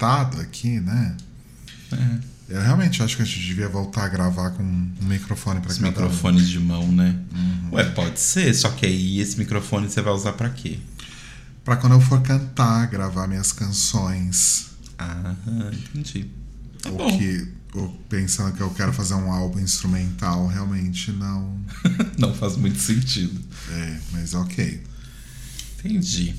apertado aqui, né? É. Eu realmente acho que a gente devia voltar a gravar com um microfone para cada um. microfones de mão, né? Ué, pode ser, só que aí esse microfone você vai usar pra quê? Pra quando eu for cantar, gravar minhas canções. Ah, entendi. Tá ou bom. que ou pensando que eu quero fazer um álbum instrumental, realmente não. Não faz muito sentido. É, mas ok. Entendi.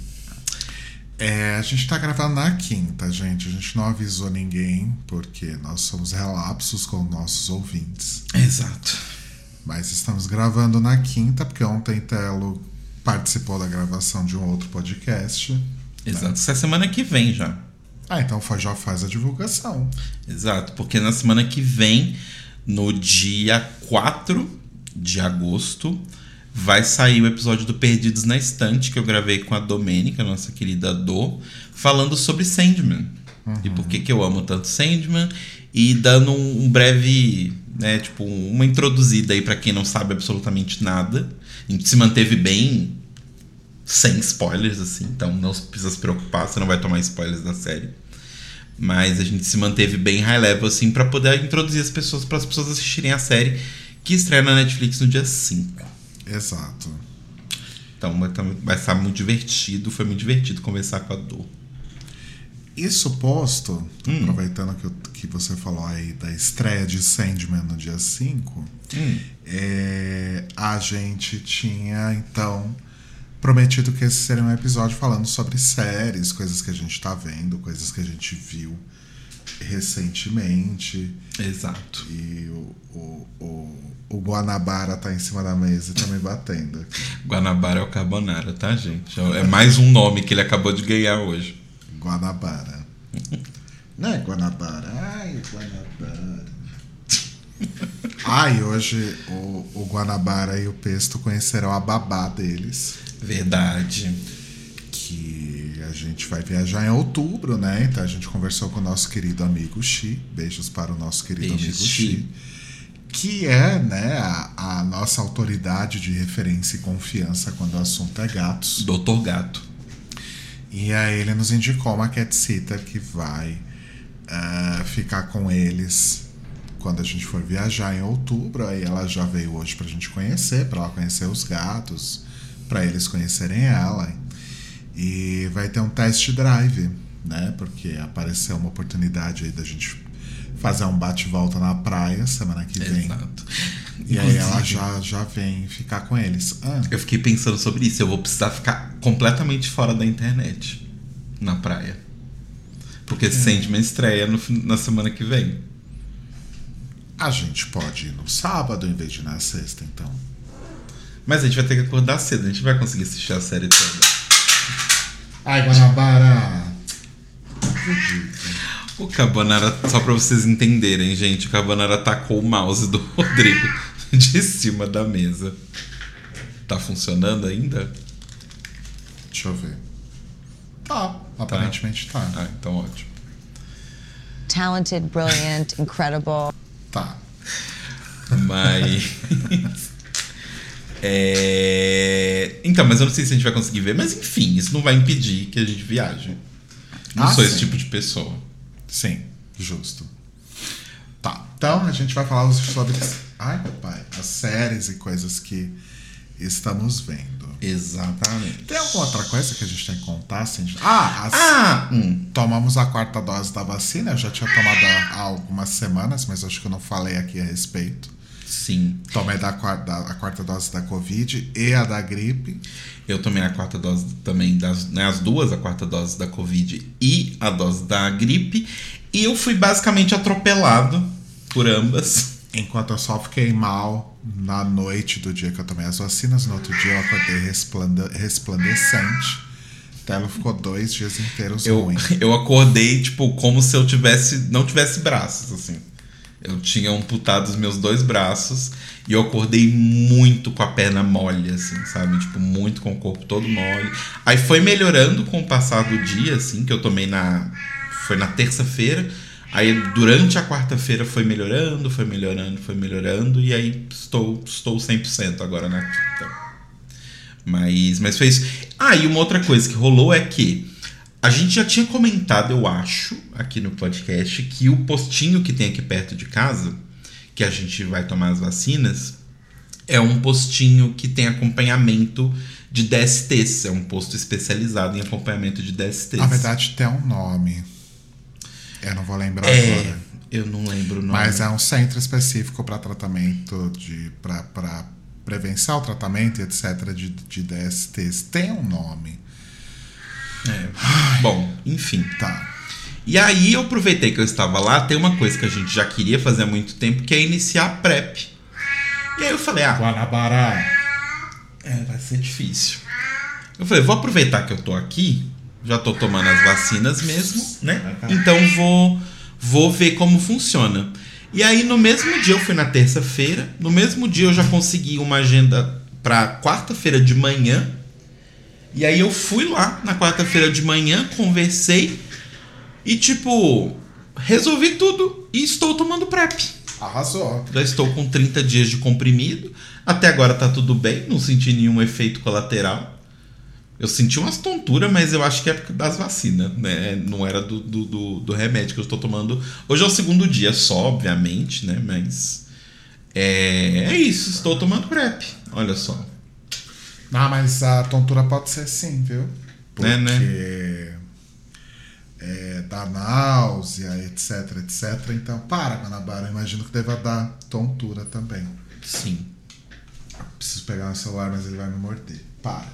É, a gente tá gravando na quinta, gente. A gente não avisou ninguém, porque nós somos relapsos com nossos ouvintes. Exato. Mas estamos gravando na quinta, porque ontem Telo participou da gravação de um outro podcast. Exato. Isso é semana que vem já. Ah, então já faz a divulgação. Exato, porque na semana que vem, no dia 4 de agosto, vai sair o episódio do Perdidos na Estante, que eu gravei com a Domênica, nossa querida Dô, falando sobre Sandman. E por que, que eu amo tanto Sandman. E dando um, um breve, né, tipo, uma introduzida aí pra quem não sabe absolutamente nada. A gente se manteve bem sem spoilers, assim, então não precisa se preocupar, você não vai tomar spoilers da série. Mas a gente se manteve bem high level, assim, pra poder introduzir as pessoas, para as pessoas assistirem a série que estreia na Netflix no dia 5. Exato. Então vai tá- estar muito divertido, foi muito divertido conversar com a Dor. Isso posto, Hum. aproveitando que, eu- que você falou aí da estreia de Sandman no dia 5, é, a gente tinha então prometido que esse seria um episódio falando sobre séries, coisas que a gente tá vendo, coisas que a gente viu recentemente. Exato. E o, o, o, o Guanabara tá em cima da mesa me batendo. Guanabara é o Carbonara, tá, gente? É mais um nome que ele acabou de ganhar hoje. Guanabara. Não é Guanabara. Ai, Guanabara. Ai, hoje o, o Guanabara e o Pesto conhecerão a babá deles. Verdade. Que a gente vai viajar em outubro, né? Então a gente conversou com o nosso querido amigo Xi. Beijos para o nosso querido Beijos, amigo Xi. Que é, né, a, a nossa autoridade de referência e confiança quando o assunto é gatos. Doutor Gato. E aí ele nos indicou uma cat sitter que vai ah, ficar com eles quando a gente for viajar em outubro. Aí ela já veio hoje pra gente conhecer, pra ela conhecer os gatos, pra eles conhecerem ela. E vai ter um test drive, né? Porque apareceu uma oportunidade aí da gente fazer um bate-volta na praia semana que vem. Exato. E aí ela Inclusive, já, já vem ficar com eles. Ah, Eu fiquei pensando sobre isso. Eu vou precisar ficar completamente fora da internet na praia. Porque Sandman estreia no na semana que vem. a gente pode ir no sábado em vez de ir na sexta, então. Mas a gente vai ter que acordar cedo. A gente vai conseguir assistir a série toda. Ai, Guanabara! O Carbonara, só pra vocês entenderem, gente, o Carbonara tacou o mouse do Rodrigo de cima da mesa. Tá funcionando ainda? Deixa eu ver. Tá, aparentemente tá. Ah, então ótimo. talented, brilliant, incredible. Tá. Mas. É... Então, mas eu não sei se a gente vai conseguir ver. Mas enfim, isso não vai impedir que a gente viaje. Não Ah, sou sim. esse tipo de pessoa. Sim, justo. Tá. Então a gente vai falar sobre. Ai, meu pai. As séries e coisas que estamos vendo. Exatamente. Tem alguma outra coisa que a gente tem que contar? Assim? Ah, as- Ah! Hum. tomamos a quarta dose da vacina. Eu já tinha tomado há algumas semanas, mas acho que eu não falei aqui a respeito. Sim. Tomei da quarta, a quarta dose da Covid e a da gripe. Eu tomei a quarta dose também, das, né, as duas, a quarta dose da Covid e a dose da gripe. E eu fui basicamente atropelado por ambas. Enquanto eu só fiquei mal na noite do dia que eu tomei as vacinas, no outro dia eu acordei resplande- resplandecente. Telo ficou dois dias inteiros Eu, ruim. eu acordei, tipo, como se eu tivesse. não tivesse braços, assim. Eu tinha amputado os meus dois braços e eu acordei muito com a perna mole, assim, sabe? Tipo, muito com o corpo todo mole. Aí foi melhorando com o passar do dia, assim, que eu tomei na. Foi na terça-feira. Aí durante a quarta-feira foi melhorando, foi melhorando, foi melhorando. E aí estou, estou 100% agora na quinta. Mas, mas foi isso. Ah, e uma outra coisa que rolou é que A gente já tinha comentado, eu acho, aqui no podcast, que o postinho que tem aqui perto de casa, que a gente vai tomar as vacinas, é um postinho que tem acompanhamento de DSTs. É um posto especializado em acompanhamento de DSTs. Na verdade, tem um nome. Eu não vou lembrar é, agora. eu não lembro o nome. Mas é um centro específico para tratamento de. para prevenção, tratamento, etc. de, de DSTs. Tem um nome. É. Bom, enfim. Tá. E aí eu aproveitei que eu estava lá, tem uma coisa que a gente já queria fazer há muito tempo, que é iniciar a PrEP. E aí eu falei, ah, Guanabara. é, vai ser difícil. Eu falei, vou aproveitar que eu tô aqui, já tô tomando as vacinas mesmo, né? Então vou vou ver como funciona. E aí no mesmo dia eu fui na terça-feira, no mesmo dia eu já consegui uma agenda para quarta-feira de manhã. E aí eu fui lá na quarta-feira de manhã, conversei e tipo, resolvi tudo e estou tomando PrEP. Arrasou. Já estou com 30 dias de comprimido. Até agora tá tudo bem, não senti nenhum efeito colateral. Eu senti umas tonturas, mas eu acho que é das vacinas, né? Não era do, do, do, do remédio que eu estou tomando. Hoje é o segundo dia só, obviamente, né? Mas. É, é isso, estou tomando PrEP. Olha só. Ah, mas a tontura pode ser sim, viu? Porque É, né? é, dá náusea, etc, etc. Então, para, Guanabara. Eu imagino que deva dar tontura também. Sim. Preciso pegar meu celular, mas ele vai me morder. Para.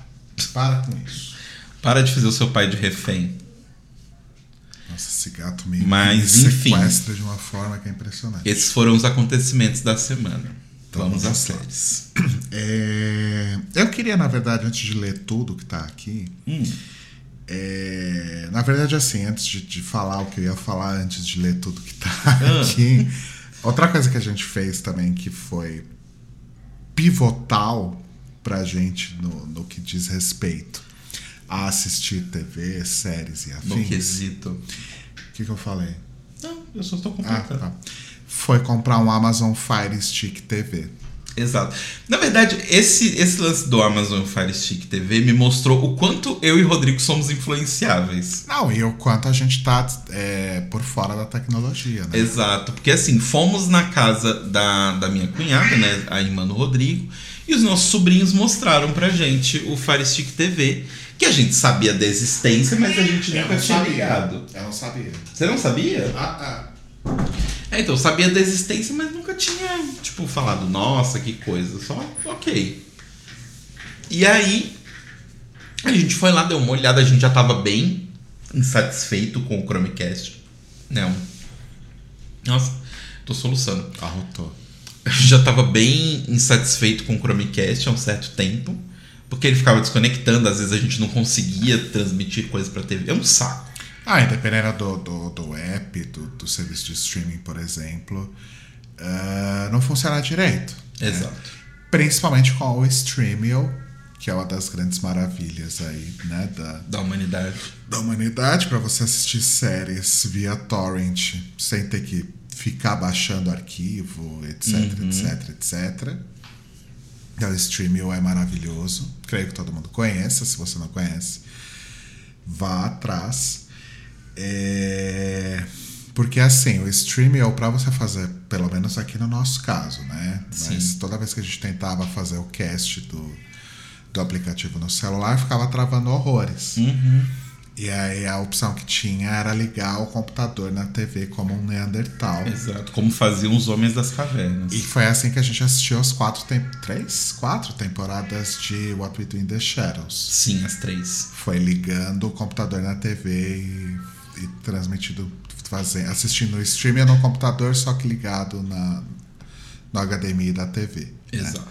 Para com isso. Para de fazer o seu pai de refém. Nossa, esse gato me, Mas, me enfim. sequestra de uma forma que é impressionante. Esses foram os acontecimentos da semana. Vamos às séries. É, eu queria, na verdade, antes de ler tudo que tá aqui, Hum. é, na verdade, assim, antes de, de falar o que eu ia falar, antes de ler tudo que tá Ah. aqui, outra coisa que a gente fez também que foi pivotal pra gente no, no que diz respeito a assistir TV, séries e No afins. quesito. O que, que eu falei? Não, eu só estou Ah, completando. tá. Foi comprar um Amazon Fire Stick TV. Exato. Na verdade, esse, esse lance do Amazon Fire Stick TV me mostrou o quanto eu e o Rodrigo somos influenciáveis. Não, e o quanto a gente tá é, por fora da tecnologia, né? Exato, porque assim, fomos na casa da, da minha cunhada, né, a irmã do Rodrigo, e os nossos sobrinhos mostraram pra gente o Fire Stick TV, que a gente sabia da existência, mas a gente Eu nunca tinha sabia. ligado. Eu não sabia. Você não sabia? Ah, É, então, eu sabia da existência, mas nunca tinha, tipo, falado, nossa, que coisa. Só, ok. E aí, a gente foi lá, deu uma olhada, a gente já tava bem insatisfeito com o Chromecast. Não. Nossa, tô soluçando. arrotou. A gente já tava bem insatisfeito com o Chromecast há um certo tempo. Porque ele ficava desconectando, às vezes a gente não conseguia transmitir coisa pra TV. É um saco. Ah, e dependendo do, do, do app, do, do serviço de streaming, por exemplo, ah, não funciona direito. né? Exato. Principalmente com o Streamio, que é uma das grandes maravilhas aí, né, da, Da humanidade. da humanidade, para você assistir séries via torrent, sem ter que ficar baixando arquivo, etc, etc, etc. Então, o Streamio é maravilhoso. Creio que todo mundo conheça. Se você não conhece, vá atrás. É, Porque assim, o Streamio, para você fazer, pelo menos aqui no nosso caso, né? Mas Sim. toda vez que a gente tentava fazer o cast do, do aplicativo no celular, ficava travando horrores. Uhum. E aí a opção que tinha era ligar o computador na TV como um Neandertal. Exato. Como faziam os homens das cavernas. E foi assim que a gente assistiu as quatro, tem... três, quatro temporadas de What We Do in the Shadows. Sim, as três. Foi ligando o computador na TV e, e transmitido, fazendo, assistindo o streaming no computador, só que ligado na, no HDMI da TV. né? Exato.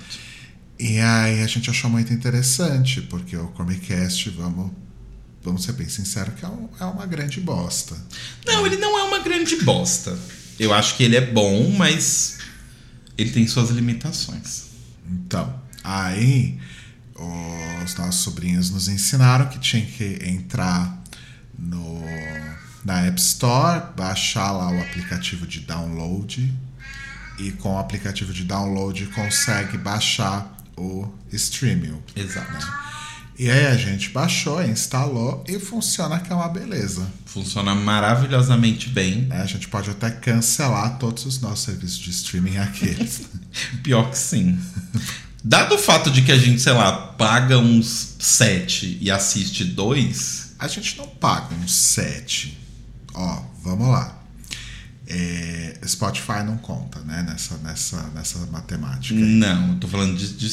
E aí a gente achou muito interessante, porque o Chromecast, vamos, vamos ser bem sinceros, que é, um- é uma grande bosta. Não, ele não é uma grande bosta. Eu acho que ele é bom, mas ele tem suas limitações. Então, aí os nossos sobrinhos nos ensinaram que tinha que entrar no, na App Store, baixar lá o aplicativo de download e com o aplicativo de download consegue baixar o Streamio. Exato. E aí a gente baixou, instalou e funciona que é uma beleza. Funciona maravilhosamente bem. É, a gente pode até cancelar todos os nossos serviços de streaming aqueles. Pior que sim. Dado o fato de que a gente, sei lá, paga uns 7 e assiste dois, a gente não paga uns 7. Ó, vamos lá. É, Spotify não conta, né? Nessa, nessa, nessa matemática. aí. não, eu tô falando de, de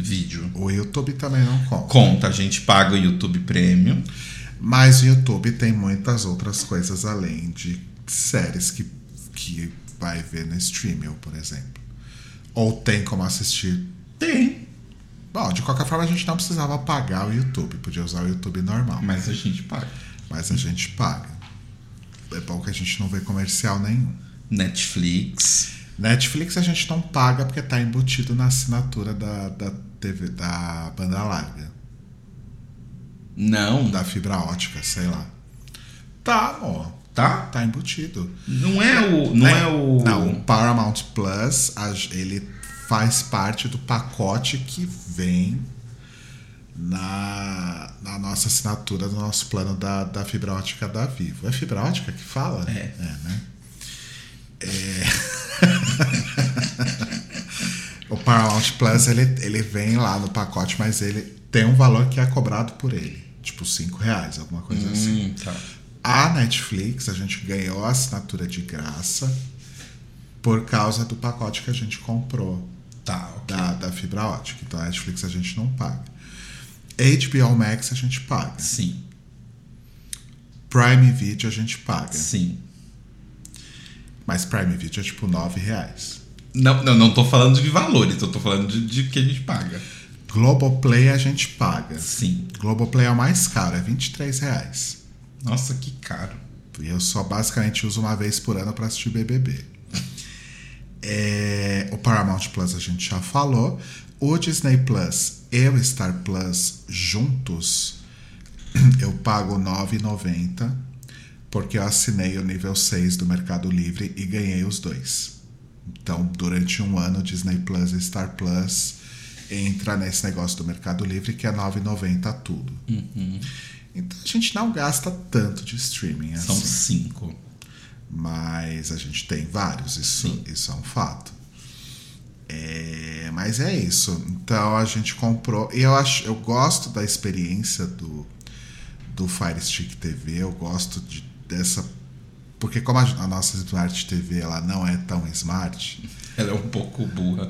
vídeo. O YouTube também não conta. Conta, a gente paga o YouTube Premium. Mas o YouTube tem muitas outras coisas além de séries que, que vai ver no streaming, por exemplo. Ou tem como assistir. Tem, Bom, de qualquer forma a gente não precisava pagar o YouTube, podia usar o YouTube normal. mas a gente paga. Mas a gente paga. É bom que a gente não vê comercial nenhum. Netflix. Netflix a gente não paga porque tá embutido na assinatura da, da TV da banda larga, Não, da fibra ótica, sei lá. Tá, amor. tá? Tá embutido. Não é o. Não é, o. Não, o Paramount Plus, ele faz parte do pacote que vem na, na nossa assinatura do nosso plano da, da fibra ótica da Vivo. É fibra ótica que fala? É. né? É. o Paramount Plus, ele, ele vem lá no pacote, mas ele tem um valor que é cobrado por ele. Tipo, 5 reais, alguma coisa assim. Hum, tá. A Netflix, a gente ganhou a assinatura de graça por causa do pacote que a gente comprou Tá, ok. da, da fibra ótica. Então a Netflix a gente não paga. HBO Max a gente paga. Sim, Prime Video a gente paga. sim. Mas Prime Video é tipo 9 reais. Não, não, não tô falando de valores, eu tô falando de, de que a gente paga. Globoplay a gente paga. Sim. Globoplay é o mais caro, é 23 reais. Nossa, que caro. E eu só basicamente uso uma vez por ano para assistir BBB. É, o Paramount Plus a gente já falou. O Disney Plus e o Star Plus juntos eu pago R$ 9,90 porque eu assinei o nível 6 do Mercado Livre e ganhei os dois. Então, durante um ano, Disney Plus e Star Plus entra nesse negócio do Mercado Livre que é R$ 9,90 tudo. Então a gente não gasta tanto de streaming São assim. cinco. Mas a gente tem vários, isso, isso é um fato. É, mas é isso. Então a gente comprou. E eu acho, eu gosto da experiência do, do Fire Stick TV, eu gosto de, dessa. Porque como a, a nossa Smart TV ela não é tão smart, Ela é um pouco burra.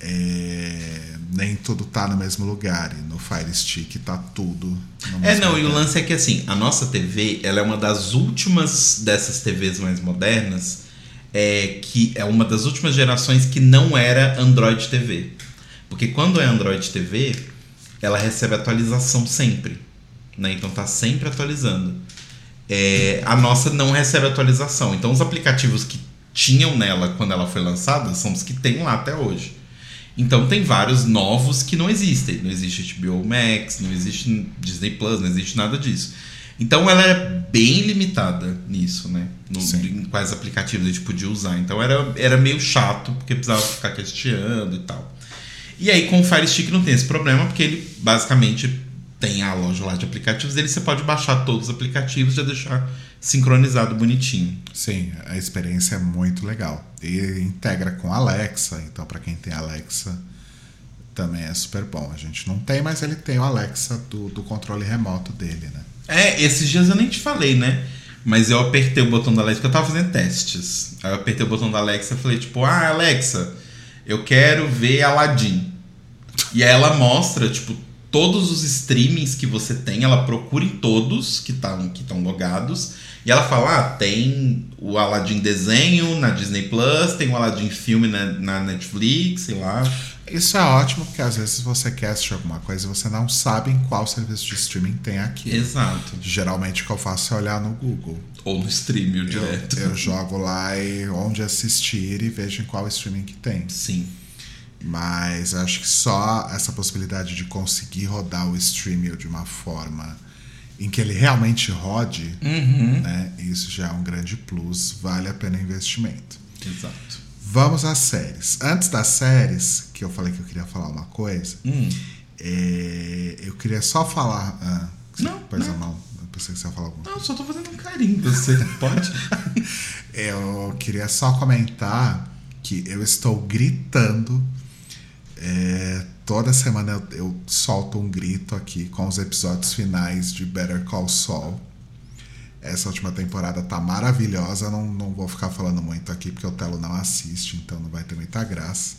é, nem tudo tá no mesmo lugar. E no Fire Stick tá tudo no É, não, e o lugar. lance é que assim, a nossa TV, ela é uma das últimas dessas TVs mais modernas, é, que é uma das últimas gerações que não era Android TV. Porque quando é Android TV, ela recebe atualização sempre. Né? Então tá sempre atualizando. É, a nossa não recebe atualização. Então os aplicativos que tinham nela quando ela foi lançada são os que tem lá até hoje. Então tem vários novos que não existem. Não existe HBO Max, não existe Disney Plus, não existe nada disso. Então ela era bem limitada nisso, né? No, em quais aplicativos a gente podia usar. Então era, era meio chato, porque precisava ficar questionando e tal. E aí com o Fire Stick não tem esse problema, porque ele basicamente tem a loja lá de aplicativos, ele você pode baixar todos os aplicativos e já deixar sincronizado bonitinho. Sim, a experiência é muito legal. E integra com Alexa, então para quem tem Alexa também é super bom. A gente não tem, mas ele tem o Alexa do, do controle remoto dele, né? É, esses dias eu nem te falei, né? Mas eu apertei o botão da Alexa, porque eu tava fazendo testes. Aí eu apertei o botão da Alexa e falei, tipo, ah, Alexa, eu quero ver Aladdin. E aí ela mostra, tipo, todos os streamings que você tem, ela procura em todos que estão que tão logados. E ela fala, ah, tem o Aladdin desenho na Disney Plus, tem o Aladdin filme na, na Netflix, sei lá. Isso é ótimo, porque às vezes você quer assistir alguma coisa e você não sabe em qual serviço de streaming tem aqui. Exato. Geralmente o que eu faço é olhar no Google. Ou no streaming Eu, direto. eu jogo lá e onde assistir e vejo em qual streaming que tem. Sim. Mas eu acho que só essa possibilidade de conseguir rodar o streaming de uma forma em que ele realmente rode, Uhum. né? Isso já é um grande plus, vale a pena o investimento. Exato. Vamos às séries. Antes das séries, que eu falei que eu queria falar uma coisa, Hum. É, eu queria só falar. Ah, Não, Pois não. a mão. Eu pensei que você ia falar alguma Não, só tô fazendo um carinho. Você pode? Eu queria só comentar que eu estou gritando. é, toda semana eu, eu solto um grito aqui com os episódios finais de Better Call Saul. Essa última temporada tá maravilhosa. Não, não vou ficar falando muito aqui porque o Telo não assiste, então não vai ter muita graça.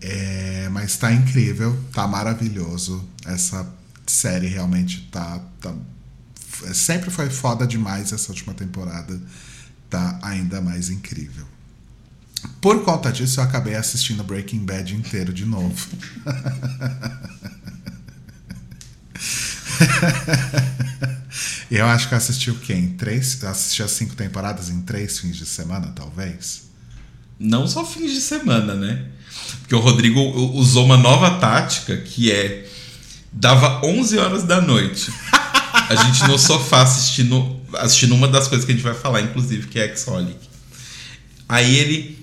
É, mas tá incrível, tá maravilhoso. Essa série realmente tá, tá. Sempre foi foda demais essa última temporada. Tá ainda mais incrível. Por conta disso, eu acabei assistindo Breaking Bad inteiro de novo. Eu acho que eu assisti o quê? Em três? Assisti as cinco temporadas em três fins de semana, talvez? Não só fins de semana, né? Porque o Rodrigo usou uma nova tática que é dava 11 horas da noite. A gente no sofá assistindo assistindo uma das coisas que a gente vai falar, inclusive, que é Exolic. Aí ele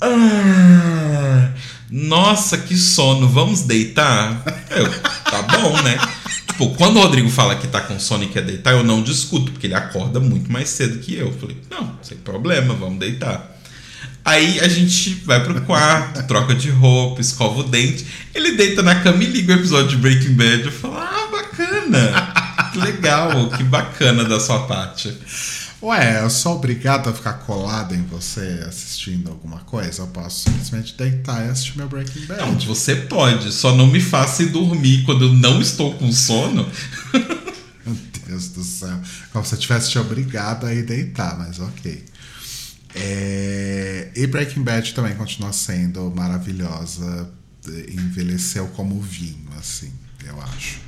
"Ah, Nossa, que sono, vamos deitar? Eu, tá bom, né? Tipo, quando o Rodrigo fala que tá com sono e quer deitar, eu não discuto, porque ele acorda muito mais cedo que eu. Eu Falei, não, sem problema, vamos deitar. Aí a gente vai pro quarto, troca de roupa, escova o dente. Ele deita na cama e liga o episódio de Breaking Bad. Eu falo, ah, bacana. Que legal, que bacana da sua parte. Ué, eu sou obrigado a ficar colado em você assistindo alguma coisa? Eu posso simplesmente deitar e assistir meu Breaking Bad. Não, você pode, só não me faça ir dormir quando eu não estou com sono. Meu Deus do céu. Como se eu tivesse te obrigado a ir deitar, mas ok. É, E Breaking Bad também continua sendo maravilhosa. Envelheceu como vinho, assim, eu acho.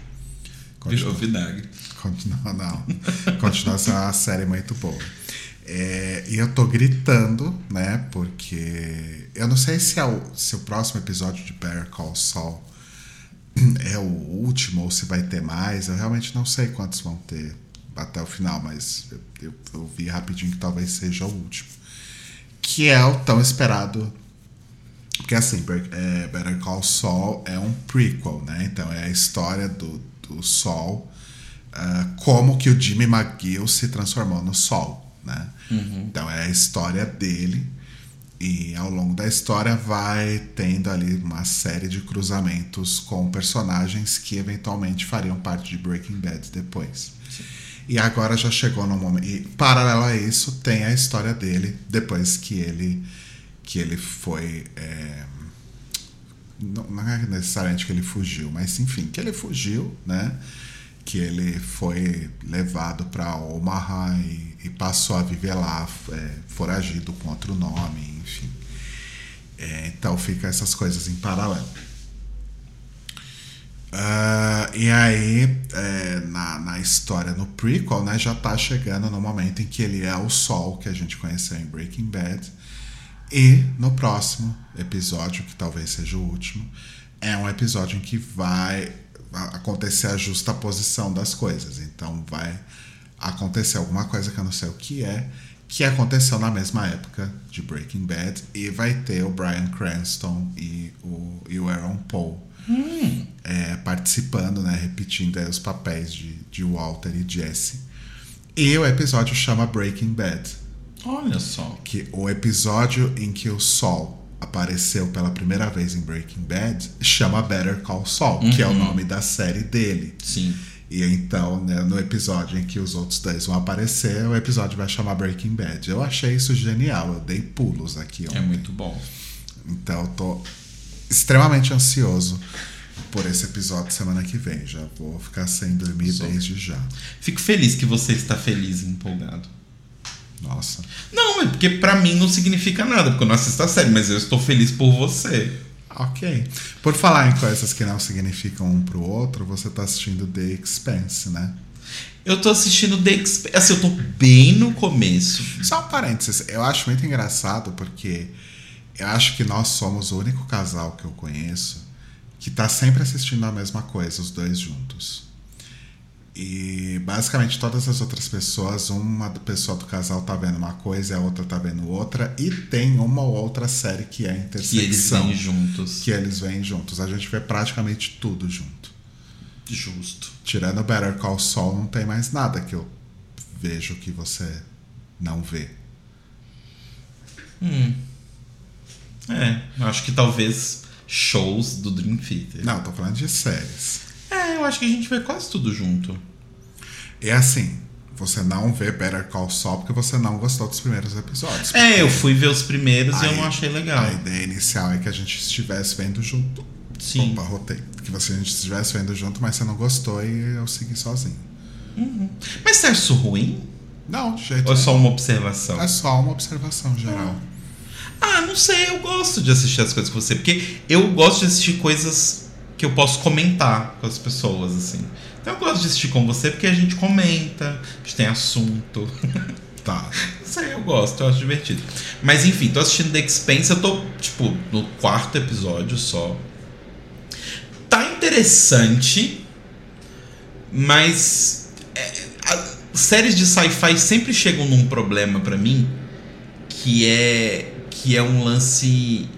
Virou vinagre. Continua, não. Continua sendo uma série muito boa. É, e eu tô gritando, né? Porque eu não sei se, é o, se o próximo episódio de Better Call Saul é o último ou se vai ter mais. Eu realmente não sei quantos vão ter até o final, mas eu, eu, eu vi rapidinho que talvez seja o último. Que é o tão esperado. Porque assim, é, Better Call Saul é um prequel, né? Então é a história do, do Saul, ah, como que o Jimmy McGill se transformou no Sol, né? Então é a história dele e ao longo da história vai tendo ali uma série de cruzamentos com personagens que eventualmente fariam parte de Breaking Bad depois. E agora já chegou no momento. E paralelo a isso, tem a história dele depois que ele que ele foi. é, não, não é necessariamente que ele fugiu, mas enfim, que ele fugiu, né? Que ele foi levado para Omaha e, e passou a viver lá, é, foragido com outro nome, enfim. É, então fica essas coisas em paralelo. Ah, e aí, é, na, na história, no prequel, né, já tá chegando no momento em que ele é o Sol que a gente conheceu em Breaking Bad. E no próximo episódio, que talvez seja o último, é um episódio em que vai acontecer a justa posição das coisas. Então vai acontecer alguma coisa que eu não sei o que é, que aconteceu na mesma época de Breaking Bad, e vai ter o Bryan Cranston e o, e o Aaron Paul é, participando, né, repetindo os papéis de, de Walter e Jesse. E o episódio chama Breaking Bad Olha só. que o episódio em que o Sol apareceu pela primeira vez em Breaking Bad chama Better Call Saul, que é o nome da série dele. Sim. E então, né, no episódio em que os outros dois vão aparecer, o episódio vai chamar Breaking Bad. Eu achei isso genial, eu dei pulos aqui. É ontem. muito bom. Então, eu tô extremamente ansioso por esse episódio semana que vem. Já vou ficar sem dormir Sou. desde já. Fico feliz que você está feliz e empolgado. Nossa. Não, é porque pra mim não significa nada, porque eu não assisto a série, mas eu estou feliz por você. Ok. Por falar em coisas que não significam um pro outro, você tá assistindo The Expanse, né? Eu tô assistindo The Exp... Assim, eu tô bem no começo. Só um parênteses, eu acho muito engraçado porque eu acho que nós somos o único casal que eu conheço que tá sempre assistindo a mesma coisa, os dois juntos. E basicamente todas as outras pessoas, uma pessoa do casal tá vendo uma coisa e a outra tá vendo outra. E tem uma ou outra série que é Que intersecção. eles vêm juntos. que eles vêm juntos. A gente vê praticamente tudo junto. Justo. Tirando Better Call Saul, não tem mais nada que eu vejo que você não vê. É, eu acho que talvez shows do Dream Theater. Não, tô falando de séries. É, eu acho que a gente vê quase tudo junto. É assim, você não vê Better Call Saul porque você não gostou dos primeiros episódios. É, eu fui ver os primeiros e eu Aí- não achei legal. A ideia inicial é que a gente estivesse vendo junto. Sim. Opa, rotei. Que você a gente estivesse vendo junto, mas você não gostou e eu segui sozinho. Mas você acha isso ruim? Não, de jeito Ou é só uma observação? É só uma observação geral. Ah, não sei, eu gosto de assistir as coisas com você, porque eu gosto de assistir coisas que eu posso comentar com as pessoas, assim. Então eu gosto de assistir com você porque a gente comenta, a gente tem assunto. Tá. Não sei, eu gosto, eu acho divertido. Mas enfim, tô assistindo The Expanse, eu tô, tipo, no quarto episódio só. Tá interessante, mas. é, a- séries de sci-fi sempre chegam num problema pra mim, que é. que é um lance.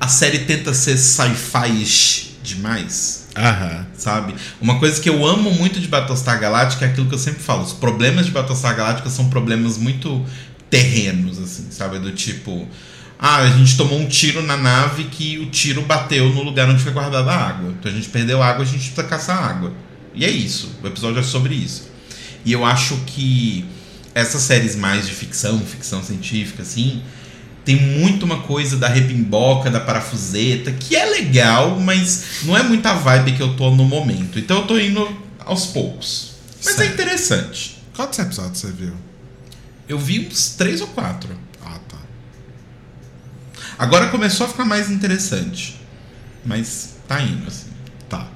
A série tenta ser sci-fi demais Aham. sabe? Uma coisa que eu amo muito de Battlestar Galactica é aquilo que eu sempre falo. Os problemas de Battlestar Galactica são problemas muito terrenos, assim, sabe? Do tipo... Ah, a gente tomou um tiro na nave que o tiro bateu no lugar onde foi guardada a água. Então a gente perdeu água, a gente precisa caçar água. E é isso. O episódio é sobre isso. E eu acho que essas séries mais de ficção, ficção científica, assim, tem muito uma coisa da repimboca, da parafuseta, que é legal, mas não é muita vibe que eu tô no momento. Então eu tô indo aos poucos. Mas é Certo. interessante. Quantos episódios você viu? Eu vi uns três ou quatro. Ah, tá. Agora começou a ficar mais interessante. Mas tá indo, assim. Tá.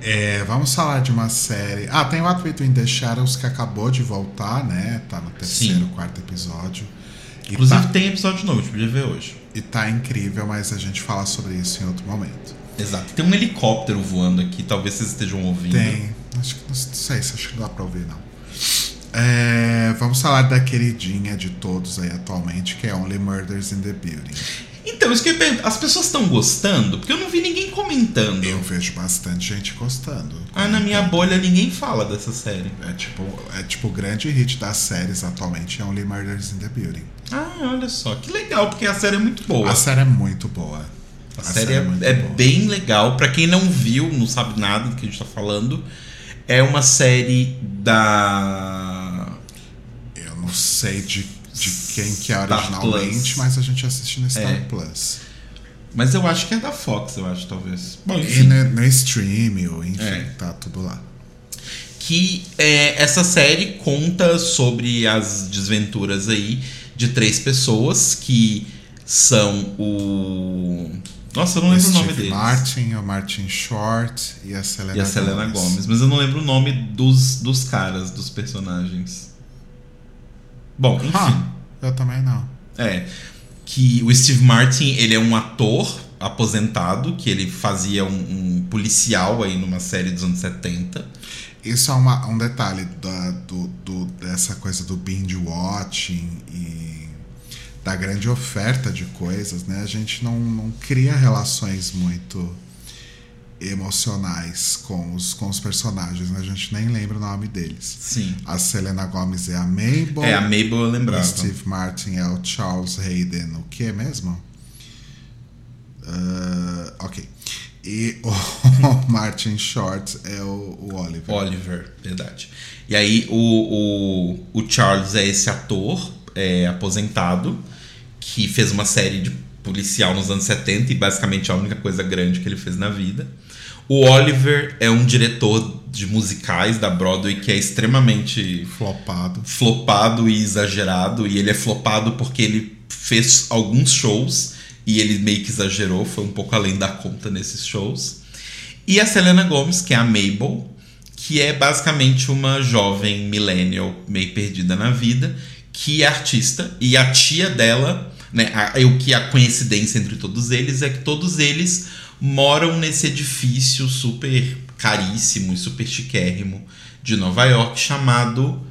É, vamos falar de uma série. Ah, tem What We Do in the Shadows que acabou de voltar, né? Tá no terceiro, Sim. quarto episódio. Inclusive tá, tem episódio novo, a gente podia ver hoje. e tá incrível, mas a gente fala sobre isso em outro momento. Exato. Tem um helicóptero voando aqui, talvez vocês estejam ouvindo. Tem. Acho que não sei se acho que não dá pra ouvir, não. É, vamos falar da queridinha de todos aí atualmente, que é Only Murders in the Building. Então, isso que eu as pessoas estão gostando? Porque eu não vi ninguém comentando. Eu vejo bastante gente gostando. Ah, na minha bolha ninguém fala dessa série. É tipo, é tipo o grande hit das séries atualmente é Only Murders in the Building. Ah, olha só, que legal, porque a série é muito boa. A série é muito boa. A, série, é, muito é boa. bem legal. Pra quem não viu, não sabe nada do que a gente tá falando, é uma série da. Eu não sei de, de quem que é originalmente, mas a gente assiste no Star É. Plus. Mas eu acho que é da Fox, eu acho, talvez. Bom, E enfim. no, no stream, enfim, É. tá tudo lá. que é, essa série conta sobre as desventuras aí de três pessoas que são o. Nossa, eu não lembro o nome Steve deles. Martin, o Martin Short e a Selena E a Selena Gomes. Mas eu não lembro o nome dos, dos caras, dos personagens. Bom, enfim. Ah, eu também não. É. Que o Steve Martin, ele é um ator aposentado, que ele fazia um, um policial aí numa série dos anos 70. Isso é uma- um detalhe da, do, do- dessa coisa do binge watching e da grande oferta de coisas, né? A gente não, não cria relações muito emocionais com os, com os personagens, né? A gente nem lembra o nome deles. Sim. A Selena Gomez é a Mabel. É, a Mabel eu lembrava. Steve Martin é o Charles Hayden, o que mesmo? Ah, ok. E o Martin Short é o, o Oliver. Oliver, verdade. E aí o, o, o Charles é esse ator é, aposentado que fez uma série de policial nos anos 70 e basicamente é a única coisa grande que ele fez na vida. O Oliver é um diretor de musicais da Broadway que é extremamente Flopado. flopado e exagerado. E ele é flopado porque ele fez alguns shows e ele meio que exagerou, foi um pouco além da conta nesses shows. E a Selena Gomez, que é a Mabel, que é basicamente uma jovem millennial meio perdida na vida, que é artista, e a tia dela, né, a, o que a coincidência entre todos eles é que todos eles moram nesse edifício super caríssimo e super chiquérrimo de Nova York chamado.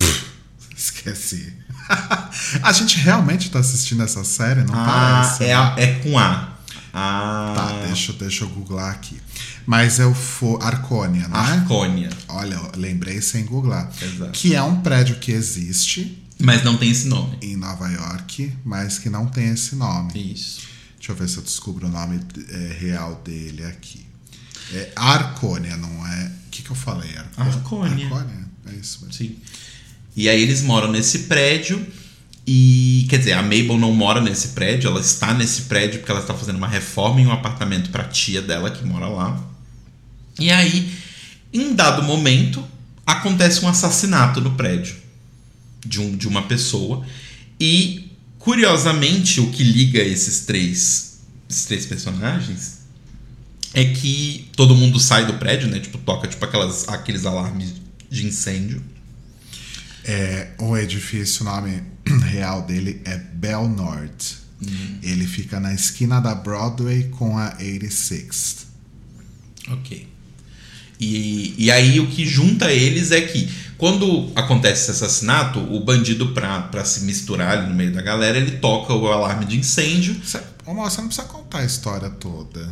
Esqueci. a gente realmente tá assistindo essa série, não Ah, parece? é, a- é com A. Ah, Tá, deixa, deixa eu googlar aqui. Mas é o fo... Arcônia, né? Arcônia. Olha, lembrei sem googlar. Exato. Que é um prédio que existe Mas não tem esse nome. em Nova York, mas que não tem esse nome. Isso. Deixa eu ver se eu descubro o nome é, real dele aqui. É Arcônia, não é? O que, que eu falei? Arco- Arcônia. Arcônia? É isso mesmo. Sim. E aí eles moram nesse prédio. E, quer dizer, a Mabel não mora nesse prédio, ela está nesse prédio porque ela está fazendo uma reforma em um apartamento para a tia dela que mora lá. E aí, em dado momento, acontece um assassinato no prédio de, um, de uma pessoa. E, curiosamente, o que liga esses três, esses três personagens é que todo mundo sai do prédio, né? Tipo, toca tipo aquelas, aqueles alarmes de incêndio. É, o edifício, o nome real dele é Bell North. Ele fica na esquina da Broadway com a 86th. Ok. E, e aí o que junta eles é que quando acontece esse assassinato, o bandido, pra, pra se misturar ali no meio da galera, ele toca o alarme de incêndio. Cê, ô, moça, você não precisa contar a história toda.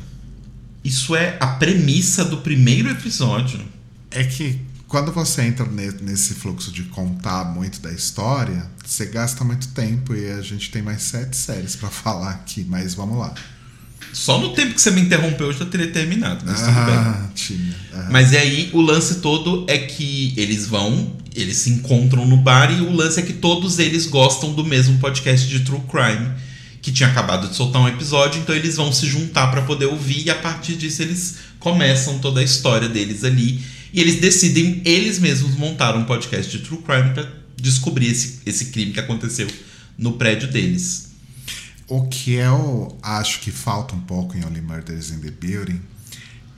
Isso é a premissa do primeiro episódio. É que quando você entra ne- nesse fluxo de contar muito da história, você gasta muito tempo e a gente tem mais sete séries pra falar aqui, mas vamos lá. Só no tempo que você me interrompeu eu já teria terminado, mas tudo bem. Ah. Ah. Mas e aí o lance todo é que eles vão, eles se encontram no bar e o lance é que todos eles gostam do mesmo podcast de True Crime, que tinha acabado de soltar um episódio, então eles vão se juntar pra poder ouvir e a partir disso eles começam toda a história deles ali e eles decidem eles mesmos montar um podcast de True Crime pra descobrir esse, esse crime que aconteceu no prédio deles. O que eu acho que falta um pouco em Only Murders in the Building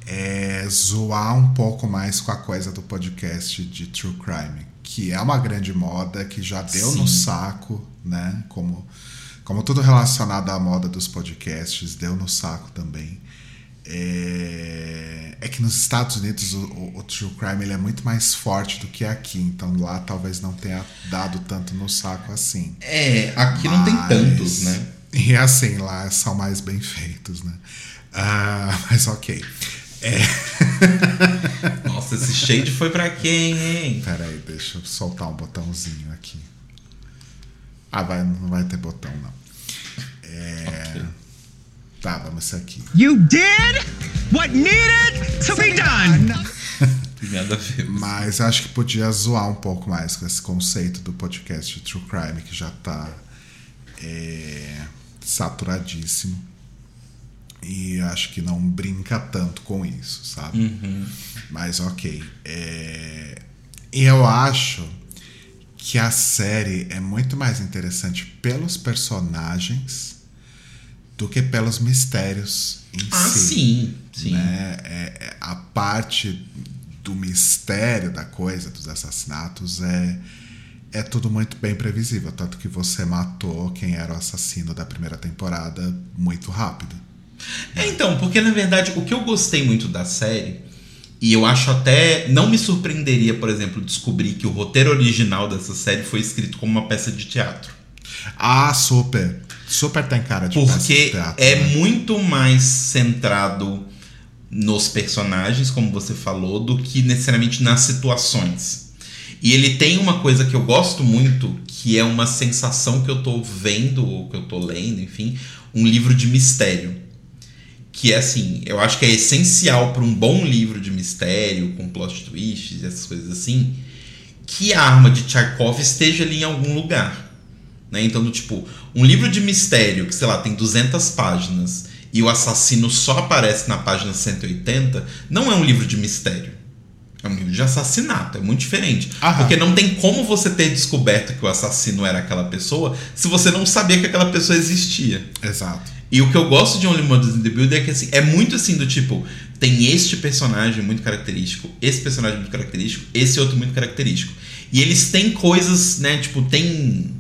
é zoar um pouco mais com a coisa do podcast de True Crime, que é uma grande moda, que já deu no Sim. saco, né? Como, como tudo relacionado à moda dos podcasts, deu no saco também. É, é que nos Estados Unidos o, o- o True Crime ele é muito mais forte do que aqui, então lá talvez não tenha dado tanto no saco assim. É, aqui não tem Mas- tantos, né? E assim, lá são mais bem feitos, né? Ah, mas ok. É, Nossa, esse shade foi pra quem, hein? peraí, deixa eu soltar um botãozinho aqui. Ah, vai, não vai ter botão, não. É, Tá, vamos isso aqui. You did what needed to be done. Tem nada a ver. Mas acho que podia zoar um pouco mais com esse conceito do podcast True Crime, que já tá é, saturadíssimo. E acho que não brinca tanto com isso, sabe? Mas ok. É, eu acho que a série é muito mais interessante pelos personagens do que pelos mistérios em Ah, si sim, sim. né? É- é- a parte do mistério da coisa, dos assassinatos, é, é tudo muito bem previsível. Tanto que você matou quem era o assassino da primeira temporada muito rápido. É, então, porque na verdade o que eu gostei muito da série, e eu acho até. Não me surpreenderia, por exemplo, descobrir que o roteiro original dessa série foi escrito como uma peça de teatro. Ah, super! Super tem cara de peça de Porque teatro, é né? muito mais centrado nos personagens, como você falou, do que necessariamente nas situações. E ele tem uma coisa que eu gosto muito, que é uma sensação que eu tô vendo, ou que eu tô lendo, enfim, um livro de mistério. Que é assim, eu acho que é essencial para um bom livro de mistério, com plot twists e essas coisas assim, que a arma de Tchaikovsky esteja ali em algum lugar. Né? Então, tipo, um livro de mistério que, sei lá, tem 200 páginas e o assassino só aparece na página 180, não é um livro de mistério. É um livro de assassinato, é muito diferente. Aham. Porque não tem como você ter descoberto que o assassino era aquela pessoa se você não sabia que aquela pessoa existia. Exato. E o que eu gosto de Only Murders in the Building é que assim, é muito assim do tipo, tem este personagem muito característico, esse personagem muito característico, esse outro muito característico. E eles têm coisas, né, tipo, tem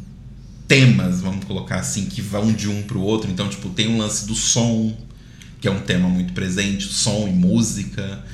temas, vamos colocar assim, que vão de um pro outro. Então, tipo, tem um lance do som, que é um tema muito presente, som e música,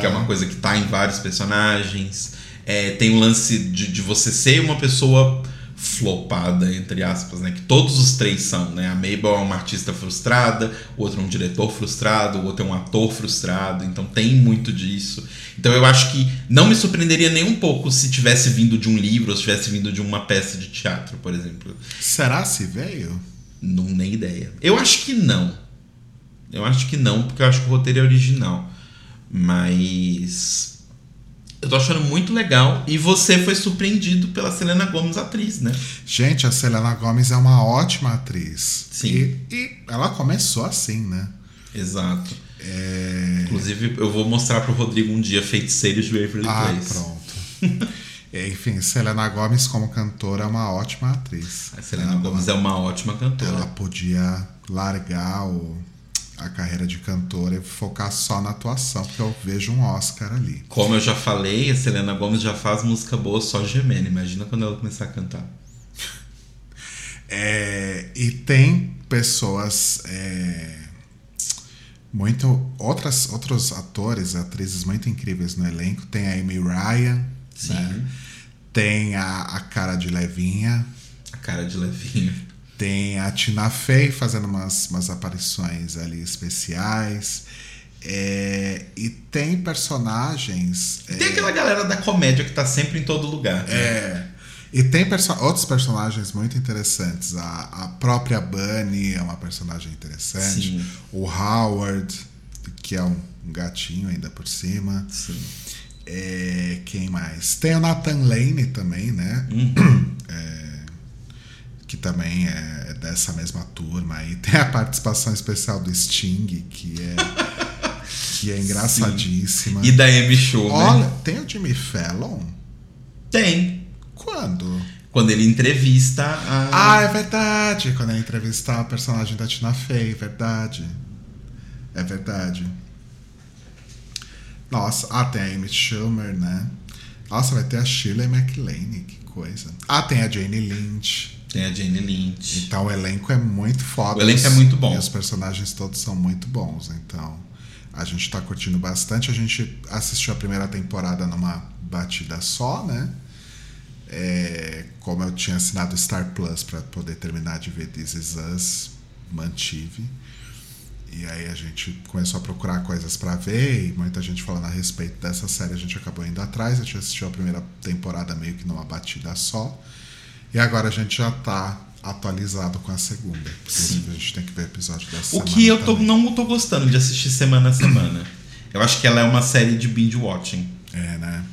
que é uma coisa que tá em vários personagens. É, tem o lance de, de você ser uma pessoa flopada, entre aspas, né? Que todos os três são, né? A Mabel é uma artista frustrada, o outro é um diretor frustrado, o outro é um ator frustrado, então tem muito disso. Então eu acho que não me surpreenderia nem um pouco se tivesse vindo de um livro ou se tivesse vindo de uma peça de teatro, por exemplo. Será se veio? Não, nem ideia. Eu acho que não. Eu acho que não, porque eu acho que o roteiro é original. Mas. Eu tô achando muito legal. E você foi surpreendido pela Selena Gomez, atriz, né? Gente, a Selena Gomez é uma ótima atriz. Sim. E, e ela começou assim, né? Exato. É... Inclusive, eu vou mostrar pro Rodrigo um dia Feiticeiros de Waverly Ah, Place. pronto. Enfim, Selena Gomez como cantora é uma ótima atriz. A Selena ela, Gomez é uma ótima cantora. ela podia largar o, a carreira de cantora e focar só na atuação, porque eu vejo um Oscar ali. Como eu já falei, a Selena Gomez já faz música boa só gemendo. Imagina quando ela começar a cantar. É, e tem pessoas é, muito outras outros atores atrizes muito incríveis no elenco tem a Amy Ryan Sim. né? tem a, a cara de levinha A cara de levinho. Tem a Tina Fey fazendo umas, umas aparições ali especiais É, e tem personagens Tem aquela galera da comédia que tá sempre em todo lugar. né? É. E tem perso- outros personagens muito interessantes. A, a própria Bunny é uma personagem interessante. Sim. O Howard, que é um, um gatinho ainda por cima. Sim. É, quem mais? Tem o Nathan Lane também, né? Uhum. É, que também é dessa mesma turma. E tem a participação especial do Sting, que é, que é engraçadíssima. E da Amy Schumer. Olha, tem o Jimmy Fallon? Tem. Quando? Quando ele entrevista a. Ah, é verdade. Quando ele entrevistar a personagem da Tina Fey, verdade. É verdade. Nossa, ah, tem a Amy Schumer, né? Nossa, vai ter a Shirley MacLaine, que coisa. Ah, tem a Jane Lynch. Tem a Jane Lynch. Então o elenco é muito foda. O elenco é muito bom. E os personagens todos são muito bons. Então a gente tá curtindo bastante. A gente assistiu a primeira temporada numa batida só, né? É, como eu tinha assinado Star Plus para poder terminar de ver This Is Us, mantive. E aí a gente começou a procurar coisas para ver e muita gente falando a respeito dessa série, a gente acabou indo atrás. A gente assistiu a primeira temporada meio que numa batida só. E agora a gente já tá atualizado com a segunda. Inclusive a gente tem que ver o episódio dessa O semana que eu tô, não tô gostando de assistir semana a semana. Eu acho que ela é uma série de binge watching. É, né?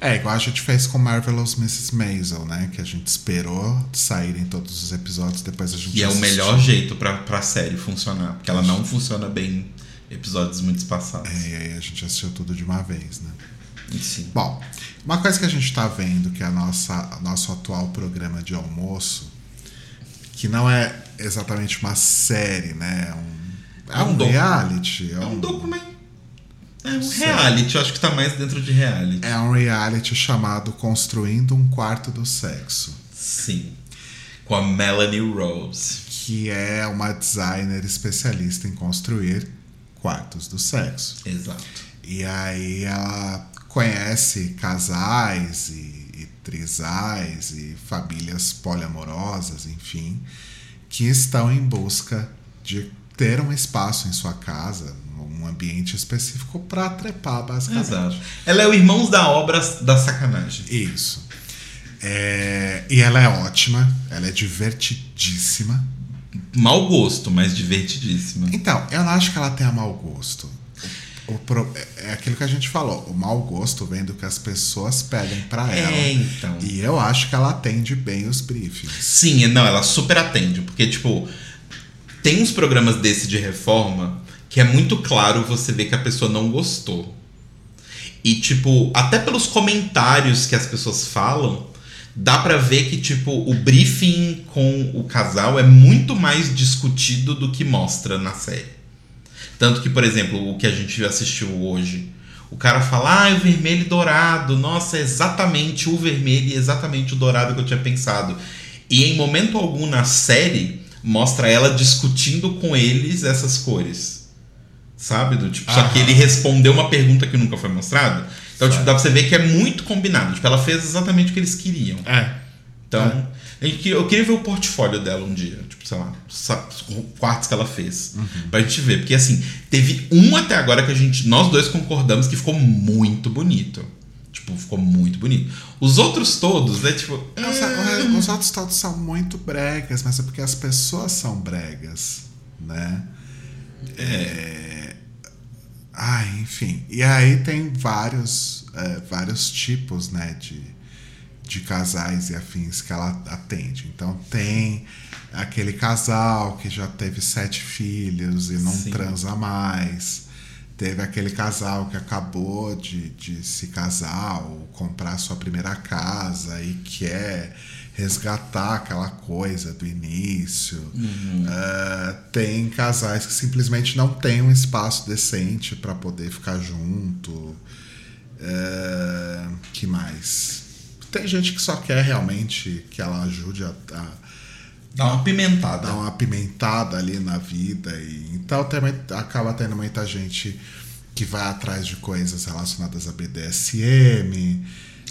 É, igual a gente fez com Marvelous Mrs. Maisel, né? Que a gente esperou saírem todos os episódios, depois a gente E é o assistiu. melhor jeito pra, pra série funcionar. Porque ela não funciona bem em episódios muito espaçados. É, e aí a gente assistiu tudo de uma vez, né? Sim. Bom, uma coisa que a gente tá vendo, que é a nossa, nosso atual programa de almoço, que não é exatamente uma série, né? É um, é É um um reality. É É um um, documento. É um reality, eu acho que tá mais dentro de reality. é um reality chamado Construindo um Quarto do Sexo. Sim. Com a Melanie Rose. que é uma designer especialista em construir quartos do sexo. Exato. E aí ela conhece casais e, e trisais e famílias poliamorosas, enfim, que estão em busca de ter um espaço em sua casa, um ambiente específico para trepar, basicamente. Exato. Ela é o Irmãos da Obra da Sacanagem. Isso. É, e ela é ótima, ela é divertidíssima. Mau gosto, mas divertidíssima. Então, eu não acho que ela tenha mau gosto. Pro- é aquilo que a gente falou. O mau gosto vem do que as pessoas pedem pra ela. É, então. E eu acho que ela atende bem os briefings. Sim, não, ela super atende, porque, tipo, tem uns programas desse de reforma que é muito claro você ver que a pessoa não gostou. E, tipo, até pelos comentários que as pessoas falam, dá pra ver que, tipo, o briefing com o casal é muito mais discutido do que mostra na série. Tanto que, por exemplo, o que a gente assistiu hoje, o cara fala, ah, o vermelho e dourado, nossa, é exatamente o vermelho e exatamente o dourado que eu tinha pensado. E em momento algum na série, mostra ela discutindo com eles essas cores. Sabe? Do, tipo, só que ele respondeu uma pergunta que nunca foi mostrada. Então, tipo, dá pra você ver que é muito combinado. Tipo, ela fez exatamente o que eles queriam. É. Então, a queria- eu queria ver o portfólio dela um dia. Tipo, sei lá, quartos que ela fez. Pra gente ver. Porque, assim, teve um até agora que a gente, nós dois concordamos que ficou muito bonito. Tipo, ficou muito bonito. Os outros todos, né? Tipo. Os, os outros todos são muito bregas, mas é porque as pessoas são bregas, né? É... Ah, enfim. E aí tem vários, é, vários tipos, né, de, de casais e afins que ela atende. Então tem aquele casal que já teve sete filhos e não Sim. transa mais. Teve aquele casal que acabou de, de se casar ou comprar sua primeira casa e quer resgatar aquela coisa do início. Ah, tem casais que simplesmente não têm um espaço decente para poder ficar junto. Ah, que mais? Tem gente que só quer realmente que ela ajude a, a Dá uma pimentada. dar uma apimentada ali na vida. E, então também acaba tendo muita gente que vai atrás de coisas relacionadas a BDSM.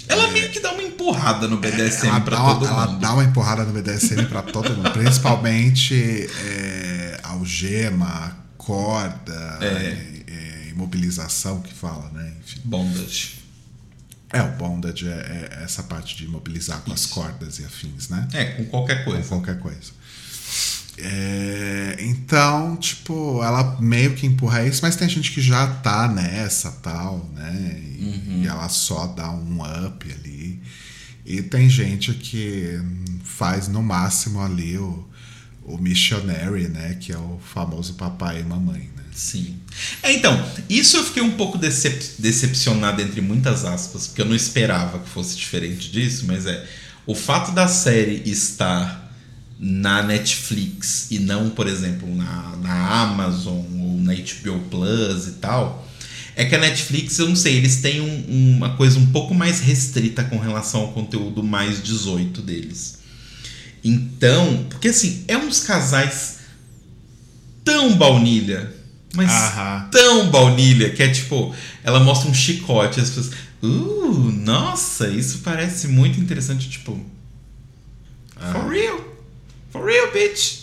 Ela meio que dá uma empurrada no BDSM ela uma- todo ela mundo. dá uma empurrada no BDSM pra todo mundo, principalmente é, algema, corda, É. é, é, imobilização que fala, né? Enfim. Bondage. É, o bondage é, é essa parte de imobilizar com as cordas e afins, né? É, com qualquer coisa. qualquer coisa. É, então, tipo, ela meio que empurra isso, mas tem gente que já tá nessa tal, né? E, e ela só dá um up ali. E tem gente que faz no máximo ali o, o missionary, né? Que é o famoso papai e mamãe, né? Sim. É, então, isso eu fiquei um pouco decep decepcionado, entre muitas aspas, porque eu não esperava que fosse diferente disso, mas é. O fato da série estar na Netflix e não, por exemplo, na, na Amazon ou na HBO Plus e tal, é que a Netflix, eu não sei, eles têm um- uma coisa um pouco mais restrita com relação ao conteúdo mais 18 deles. Então, porque assim, é uns casais tão baunilha, mas Aham. tão baunilha, que é tipo, ela mostra um chicote as pessoas, uh, nossa, isso parece muito interessante, tipo, for real, for real, bitch.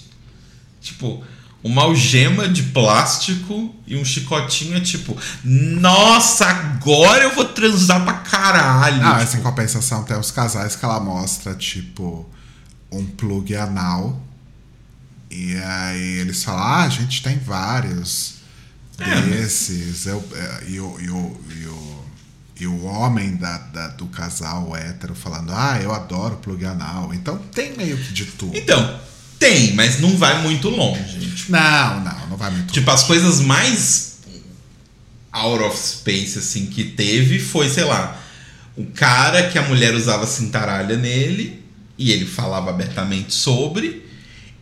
Tipo, uma algema de plástico e um chicotinho é tipo, nossa, agora eu vou transar pra caralho. Ah, tipo, em compensação tem os casais que ela mostra, tipo, um plug anal. E aí eles falam, ah, a gente tem vários desses. Eu, é, e, o, e, o, e, o, e o homem da, da- do casal hétero falando, ah, eu adoro plug anal. Então tem meio que de tudo. Então, tem, mas não vai muito longe. Tipo, Não, não, não vai muito. Tipo, as coisas mais out of space, assim, que teve foi, sei lá, o cara que a mulher usava cintaralha nele e ele falava abertamente sobre,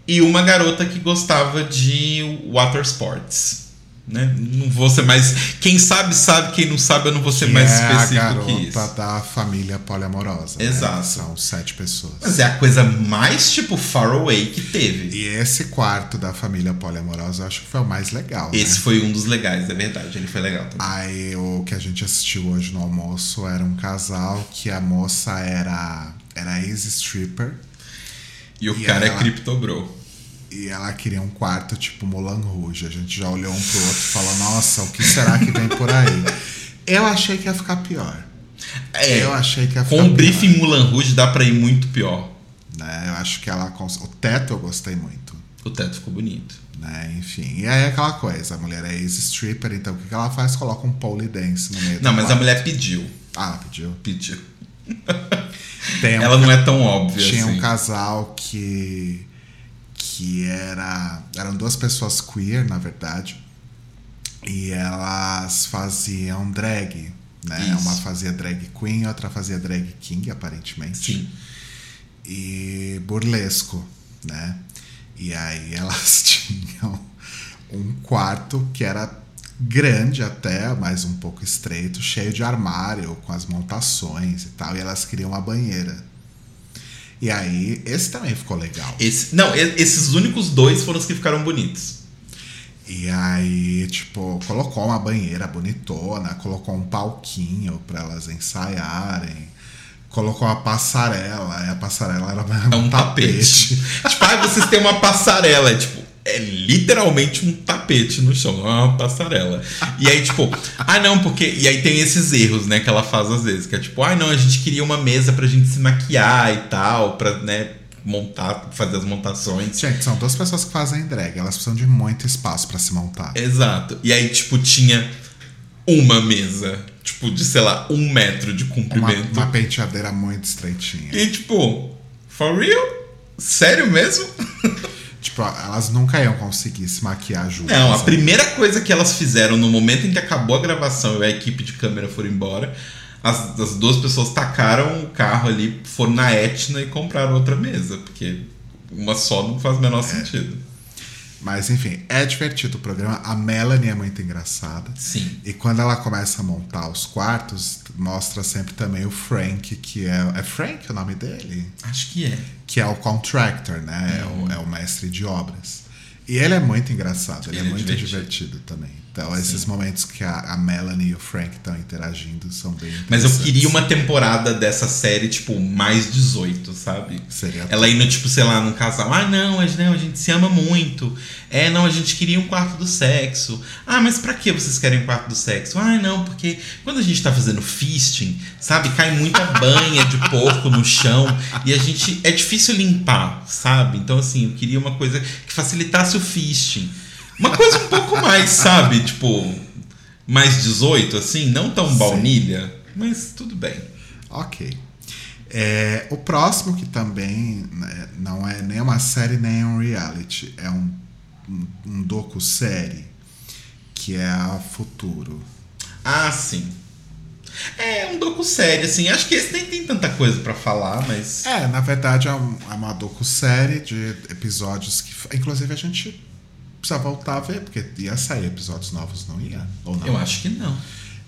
e uma garota que gostava de water sports. Né? Não vou ser mais. Quem sabe, sabe, quem não sabe, eu não vou ser que mais é a específico que isso. da família poliamorosa. né? Exato. São sete pessoas. Mas é a coisa mais, tipo, far away que teve. E esse quarto da família poliamorosa eu acho que foi o mais legal. né? Esse foi um dos legais, é verdade. Ele foi legal também. Aí o que a gente assistiu hoje no almoço era um casal que a moça era era ex-stripper E o e cara ela- é Cryptobro. E ela queria um quarto tipo Moulin Rouge. A gente já olhou um pro outro e falou: Nossa, o que será que vem por aí? Eu achei que ia ficar pior. É, eu achei que ia ficar Com o pior, briefing Mulan Rouge dá pra ir muito pior. Né? Eu acho que ela. cons- O teto eu gostei muito. O teto ficou bonito. Né? Enfim. E aí é aquela coisa: a mulher é ex-stripper, então o que ela faz? Coloca um pole dance no meio Não, mas a quarto. mulher pediu. Ah, ela pediu. Pediu. Tem um Ela não é tão óbvia Tinha assim. um casal que que era eram duas pessoas queer na verdade e elas faziam drag né Isso. uma fazia drag queen outra fazia drag king aparentemente Sim. e burlesco né e aí elas tinham um quarto que era grande até mas um pouco estreito cheio de armário com as montações e tal e elas queriam uma banheira e aí, esse também ficou legal. Esse, não, esses únicos dois foram os que ficaram bonitos. E aí, tipo, colocou uma banheira bonitona, colocou um palquinho pra elas ensaiarem. Colocou uma passarela, e a passarela era É um tapete. tipo, ah, vocês têm uma passarela. É, tipo, é literalmente um tapete no chão, não é uma passarela. E aí, tipo, ah, não, porque. E aí tem esses erros, né, que ela faz às vezes, que é tipo, ah, não, a gente queria uma mesa pra gente se maquiar e tal, pra, né, montar, fazer as montações. Gente, são duas pessoas que fazem drag, elas precisam de muito espaço pra se montar. Exato. E aí, tipo, tinha uma mesa, tipo, de, sei lá, um metro de Uma, comprimento. uma penteadeira muito estreitinha. E tipo, for real? Sério mesmo? Tipo, elas nunca iam conseguir se maquiar juntas. Não, a né? primeira coisa que elas fizeram no momento em que acabou a gravação e a equipe de câmera foram embora, as, as duas pessoas tacaram o carro ali, foram na Etna e compraram outra mesa, porque uma só não faz o menor sentido. Mas enfim, é divertido o programa. A Melanie é muito engraçada. Sim. E quando ela começa a montar os quartos, mostra sempre também o Frank, que é. É Frank o nome dele? Acho que é. Que é o contractor, né? É, o, é o mestre de obras. E ele é muito engraçado, ele, Ele é é muito divertido. divertido, também. Então, esses momentos que a, a Melanie e o Frank estão interagindo são bem Mas eu queria uma temporada dessa série, tipo, mais 18, sabe? Seria Ela indo, tipo, sei lá, num casal. Ah, não, a gente, não, a gente se ama muito. É, não, a gente queria um quarto do sexo. Ah, mas pra que vocês querem um quarto do sexo? Ah, não, porque quando a gente tá fazendo fisting, sabe, cai muita banha de porco no chão e a gente. É difícil limpar, sabe? Então, assim, eu queria uma coisa que facilitasse o fisting. Uma coisa um pouco mais, sabe? Tipo, mais 18, assim, não tão baunilha, mas tudo bem. Ok. É, o próximo, que também né, não é nem uma série nem um reality, é um, um, um docu-série, que é a Futuro. Ah, sim. É um docu série, assim. Acho que esse nem tem tanta coisa pra falar, mas. É, na verdade é, um- é uma docu-série de episódios que. Inclusive a gente precisa voltar a ver, porque ia sair episódios novos, não ia? Ou não? Eu acho que não.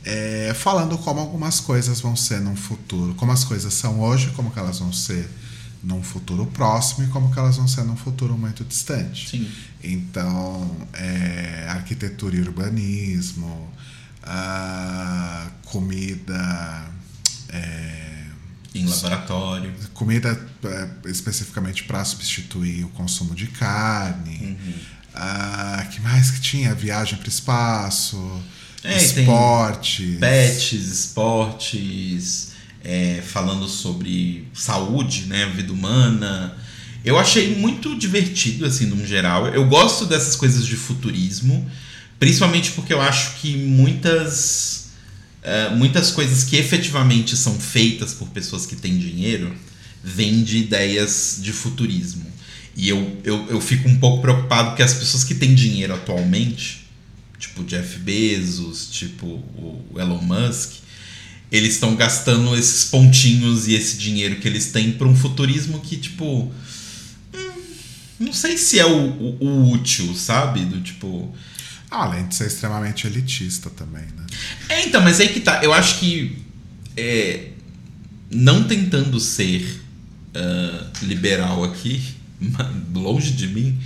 É, falando como algumas coisas vão ser num futuro, como as coisas são hoje, como que elas vão ser num futuro próximo e como que elas vão ser num futuro muito distante. Sim. Então, é, arquitetura e urbanismo, comida, é, Em laboratório. comida é, especificamente para substituir o consumo de carne. Uhum. Ah, que mais que tinha? Viagem para o espaço, É, esportes. Pets, esportes, é, falando sobre saúde, né? Vida humana. Eu achei muito divertido, assim, no geral. Eu gosto dessas coisas de futurismo, principalmente porque eu acho que muitas. é, muitas coisas que efetivamente são feitas por pessoas que têm dinheiro vêm de ideias de futurismo. E eu, eu, eu fico um pouco preocupado que as pessoas que têm dinheiro atualmente, tipo Jeff Bezos, tipo o Elon Musk, eles estão gastando esses pontinhos e esse dinheiro que eles têm para um futurismo que, tipo. hum, não sei se é o, o- o útil, sabe? Do tipo. Ah, Além de ser extremamente elitista também, né? É, então, mas aí que tá. Eu acho que. é, não tentando ser ah, liberal aqui, longe de mim.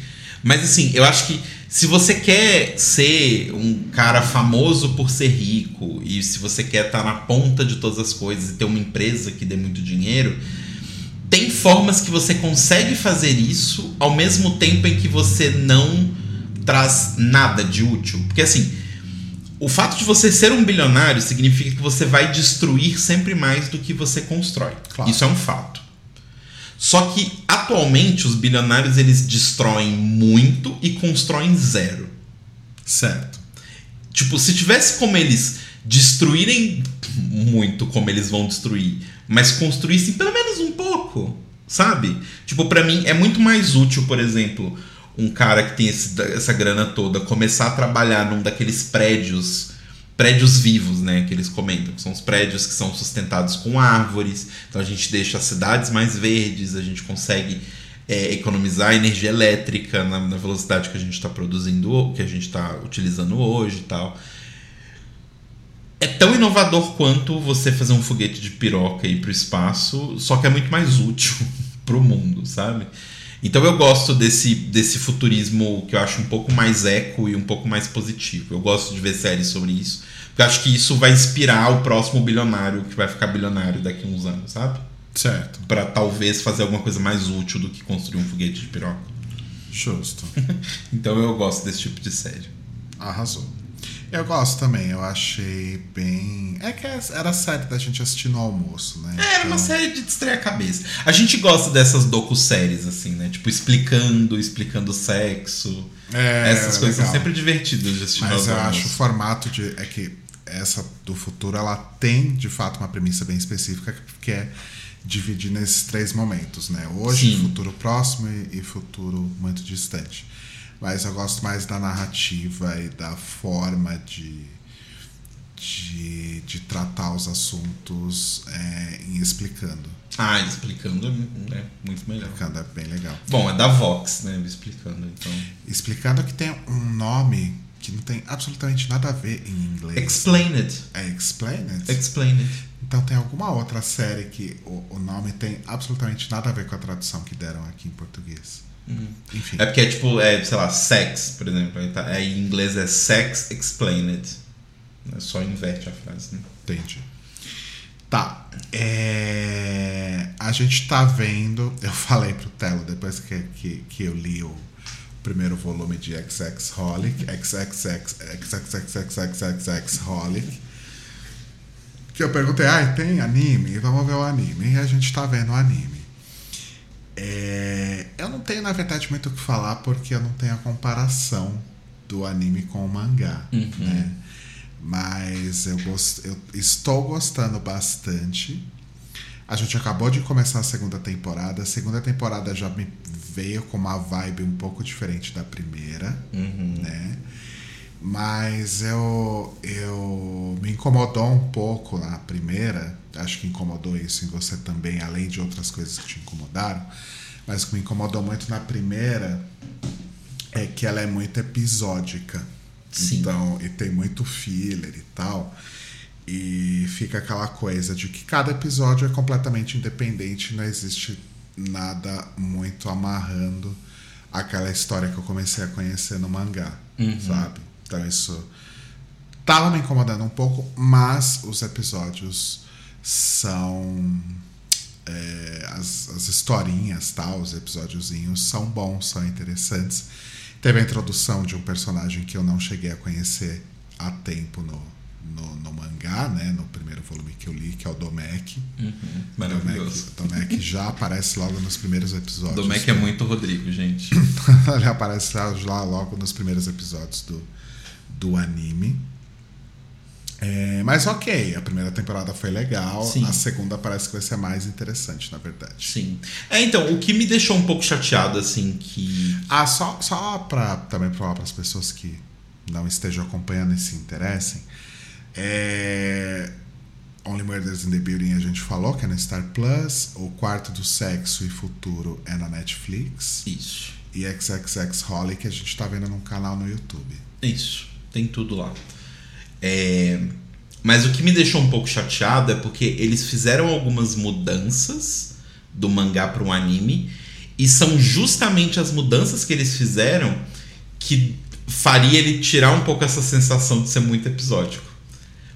Mas assim, eu acho que se você quer ser um cara famoso por ser rico, e se você quer estar na ponta de todas as coisas e ter uma empresa que dê muito dinheiro, tem formas que você consegue fazer isso ao mesmo tempo em que você não traz nada de útil. Porque assim, o fato de você ser um bilionário significa que você vai destruir sempre mais do que você constrói. Claro. Isso é um fato. Só que atualmente os bilionários eles destroem muito e constroem zero. Certo. Tipo, se tivesse como eles destruírem muito como eles vão destruir, mas construíssem pelo menos um pouco, sabe? Tipo, pra mim é muito mais útil, por exemplo, um cara que tem esse- essa grana toda começar a trabalhar num daqueles prédios, prédios vivos, né, que eles comentam, que são os prédios que são sustentados com árvores. Então a gente deixa as cidades mais verdes, a gente consegue é, economizar energia elétrica na, na velocidade que a gente está produzindo, que a gente está utilizando hoje e tal. É tão inovador quanto você fazer um foguete de piroca e ir pro espaço, só que é muito mais útil pro mundo, sabe? Então eu gosto desse, desse futurismo que eu acho um pouco mais eco e um pouco mais positivo. Eu gosto de ver séries sobre isso. Porque eu acho que isso vai inspirar o próximo bilionário que vai ficar bilionário daqui a uns anos, sabe? Certo. Pra talvez fazer alguma coisa mais útil do que construir um foguete de piroca. Justo. Então eu gosto desse tipo de série. Arrasou. Eu gosto também, eu achei bem. É que era a série da gente assistir no almoço, né? É, era uma Então- série de distrair a cabeça. A gente gosta dessas docu-séries, assim, né? Tipo, explicando, explicando sexo. É, Essas coisas legal. são sempre divertidas de assistir Mas nos eu acho o formato de. É que essa do futuro ela tem de fato uma premissa bem específica que é dividir nesses três momentos, né? Hoje, Sim. futuro próximo e futuro muito distante. Mas eu gosto mais da narrativa e da forma de, de, de tratar os assuntos é, em explicando. Ah, explicando é muito melhor. Explicando é bem legal. Bom, é da Vox, né? Explicando, então. Explicando que tem um nome que não tem absolutamente nada a ver em inglês. Explain it. É Explain It? Explain it. Então tem alguma outra série que o, o nome tem absolutamente nada a ver com a tradução que deram aqui em português. Enfim. É porque é tipo, é, sei lá, sex, por exemplo. Aí, tá, aí em inglês é sex explained. É só inverte a frase, né? Entendi. Tá. É, A gente tá vendo. Eu falei pro Telo depois que, que, que eu li o primeiro volume de XX Holic. XXX. Holic. Que eu perguntei, ah, tem anime? Vamos ver o anime. E a gente tá vendo o anime. É, eu não tenho, na verdade, muito o que falar porque eu não tenho a comparação do anime com o mangá. Né? Mas eu, gost... eu estou gostando bastante. A gente acabou de começar a segunda temporada. A segunda temporada já me veio com uma vibe um pouco diferente da primeira, né? Mas eu, eu me incomodou um pouco na primeira. Acho que incomodou isso em você também, além de outras coisas que te incomodaram. Mas o que me incomodou muito na primeira é que ela é muito episódica. Sim. Então, e tem muito filler e tal. E fica aquela coisa de que cada episódio é completamente independente, não existe nada muito amarrando aquela história que eu comecei a conhecer no mangá, sabe? Então isso tava me incomodando um pouco, mas os episódios são é, as, as historinhas, tal, os episódiozinhos são bons, são interessantes. Teve a introdução de um personagem que eu não cheguei a conhecer há tempo no, no, no mangá, né? No primeiro volume que eu li, que é o Domek. Maravilhoso. Domek, Domek já aparece logo nos primeiros episódios. Domek é muito Rodrigo, gente. Ele aparece lá lá logo nos primeiros episódios do, do anime. É, mas ok, a primeira temporada foi legal. Sim. A segunda parece que vai ser mais interessante, na verdade. Sim. É, então, o que me deixou um pouco chateado, assim, que. Ah, só, só para também falar para as pessoas que não estejam acompanhando e se interessem. É, Only Murders in the Building a gente falou que é na Star Plus. O Quarto do Sexo e Futuro é na Netflix. Isso. E XXX Holly que a gente tá vendo num canal no YouTube. Isso. Tem tudo lá. É, Mas o que me deixou um pouco chateado é porque eles fizeram algumas mudanças do mangá para um anime. E são justamente as mudanças que eles fizeram que faria ele tirar um pouco essa sensação de ser muito episódico.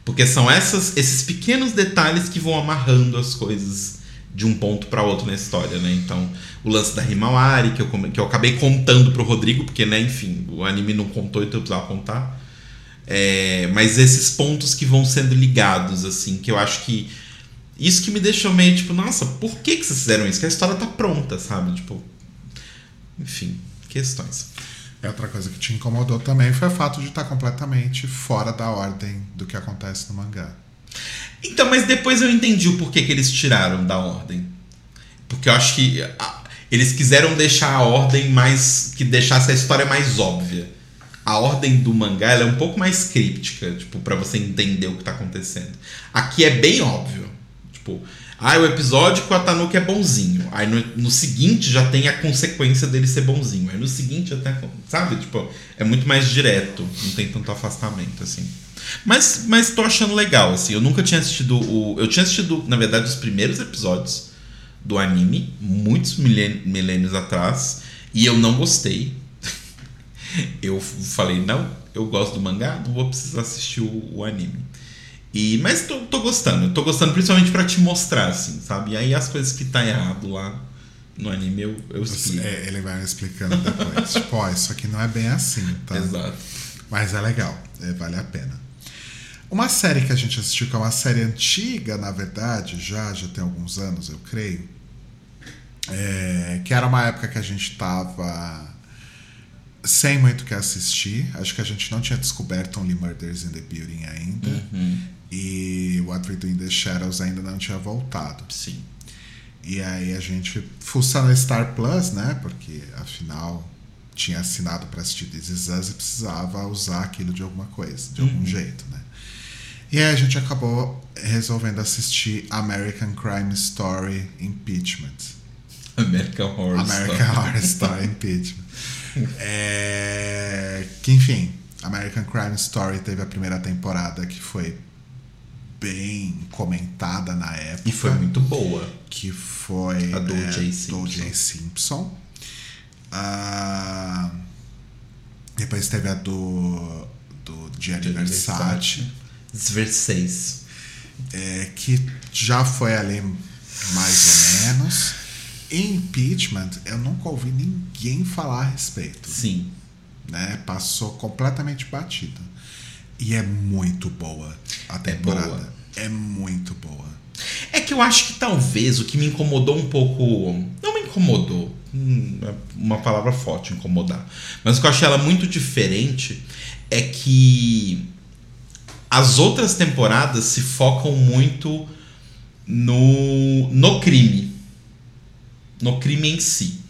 Porque são essas, esses pequenos detalhes que vão amarrando as coisas de um ponto para outro na história, né? Então, o lance da Himawari, que eu, que eu acabei contando pro Rodrigo, porque, né, enfim, o anime não contou, então eu precisava contar. É, mas esses pontos que vão sendo ligados, assim, que eu acho que. Isso que me deixou meio tipo, nossa, por que, que vocês fizeram isso? Que a história tá pronta, sabe? Tipo. Enfim, questões. E outra coisa que te incomodou também foi o fato de estar completamente fora da ordem do que acontece no mangá. Então, mas depois eu entendi o porquê que eles tiraram da ordem. Porque eu acho que ah, eles quiseram deixar a ordem mais. que deixasse a história mais óbvia. A ordem do mangá é um pouco mais críptica, tipo, para você entender o que tá acontecendo. Aqui é bem óbvio. Tipo, ah, o episódio com a Tanuki é bonzinho. Aí no, no seguinte já tem a consequência dele ser bonzinho. Aí no seguinte já tem a, Sabe? Tipo, é muito mais direto. Não tem tanto afastamento, assim. Mas, mas tô achando legal, assim. Eu nunca tinha assistido o. Eu tinha assistido, na verdade, os primeiros episódios do anime, muitos milên- milênios atrás, e eu não gostei. Eu falei, não, eu gosto do mangá, não vou precisar assistir o, o anime. E, mas tô, tô gostando, tô gostando principalmente pra te mostrar, assim, sabe? E aí as coisas que tá errado lá no anime eu, eu explico. É, ele vai me explicando depois. tipo, ó, isso aqui não é bem assim, tá? Exato. Mas é legal, é, vale a pena. Uma série que a gente assistiu, que é uma série antiga, na verdade, já, já tem alguns anos, eu creio. é, que era uma época que a gente tava sem muito o que assistir. Acho que a gente não tinha descoberto Only Murders in the Building ainda. E What We Do in the Shadows ainda não tinha voltado. Sim. E aí a gente fuçando a Star Plus, né? Porque afinal tinha assinado para assistir This Is Us e precisava usar aquilo de alguma coisa, de algum jeito, né? E aí a gente acabou resolvendo assistir American Crime Story Impeachment. American Horror American Story. Horror Story Impeachment. É, que enfim, American Crime Story teve a primeira temporada que foi bem comentada na época E foi muito boa. que foi A do é, do Simpson. O.J. Simpson. Ah, depois teve a do, do Gianni Versace, Versace. é, que já foi ali mais ou menos. Impeachment, eu nunca ouvi ninguém falar a respeito. Sim. Né? Passou completamente batida. E é muito boa a temporada. boa. É muito boa. É que eu acho que talvez o que me incomodou um pouco. Não me incomodou. hum, é uma palavra forte, incomodar. Mas o que eu achei ela muito diferente é que as outras temporadas se focam muito no, no crime. No crime em si.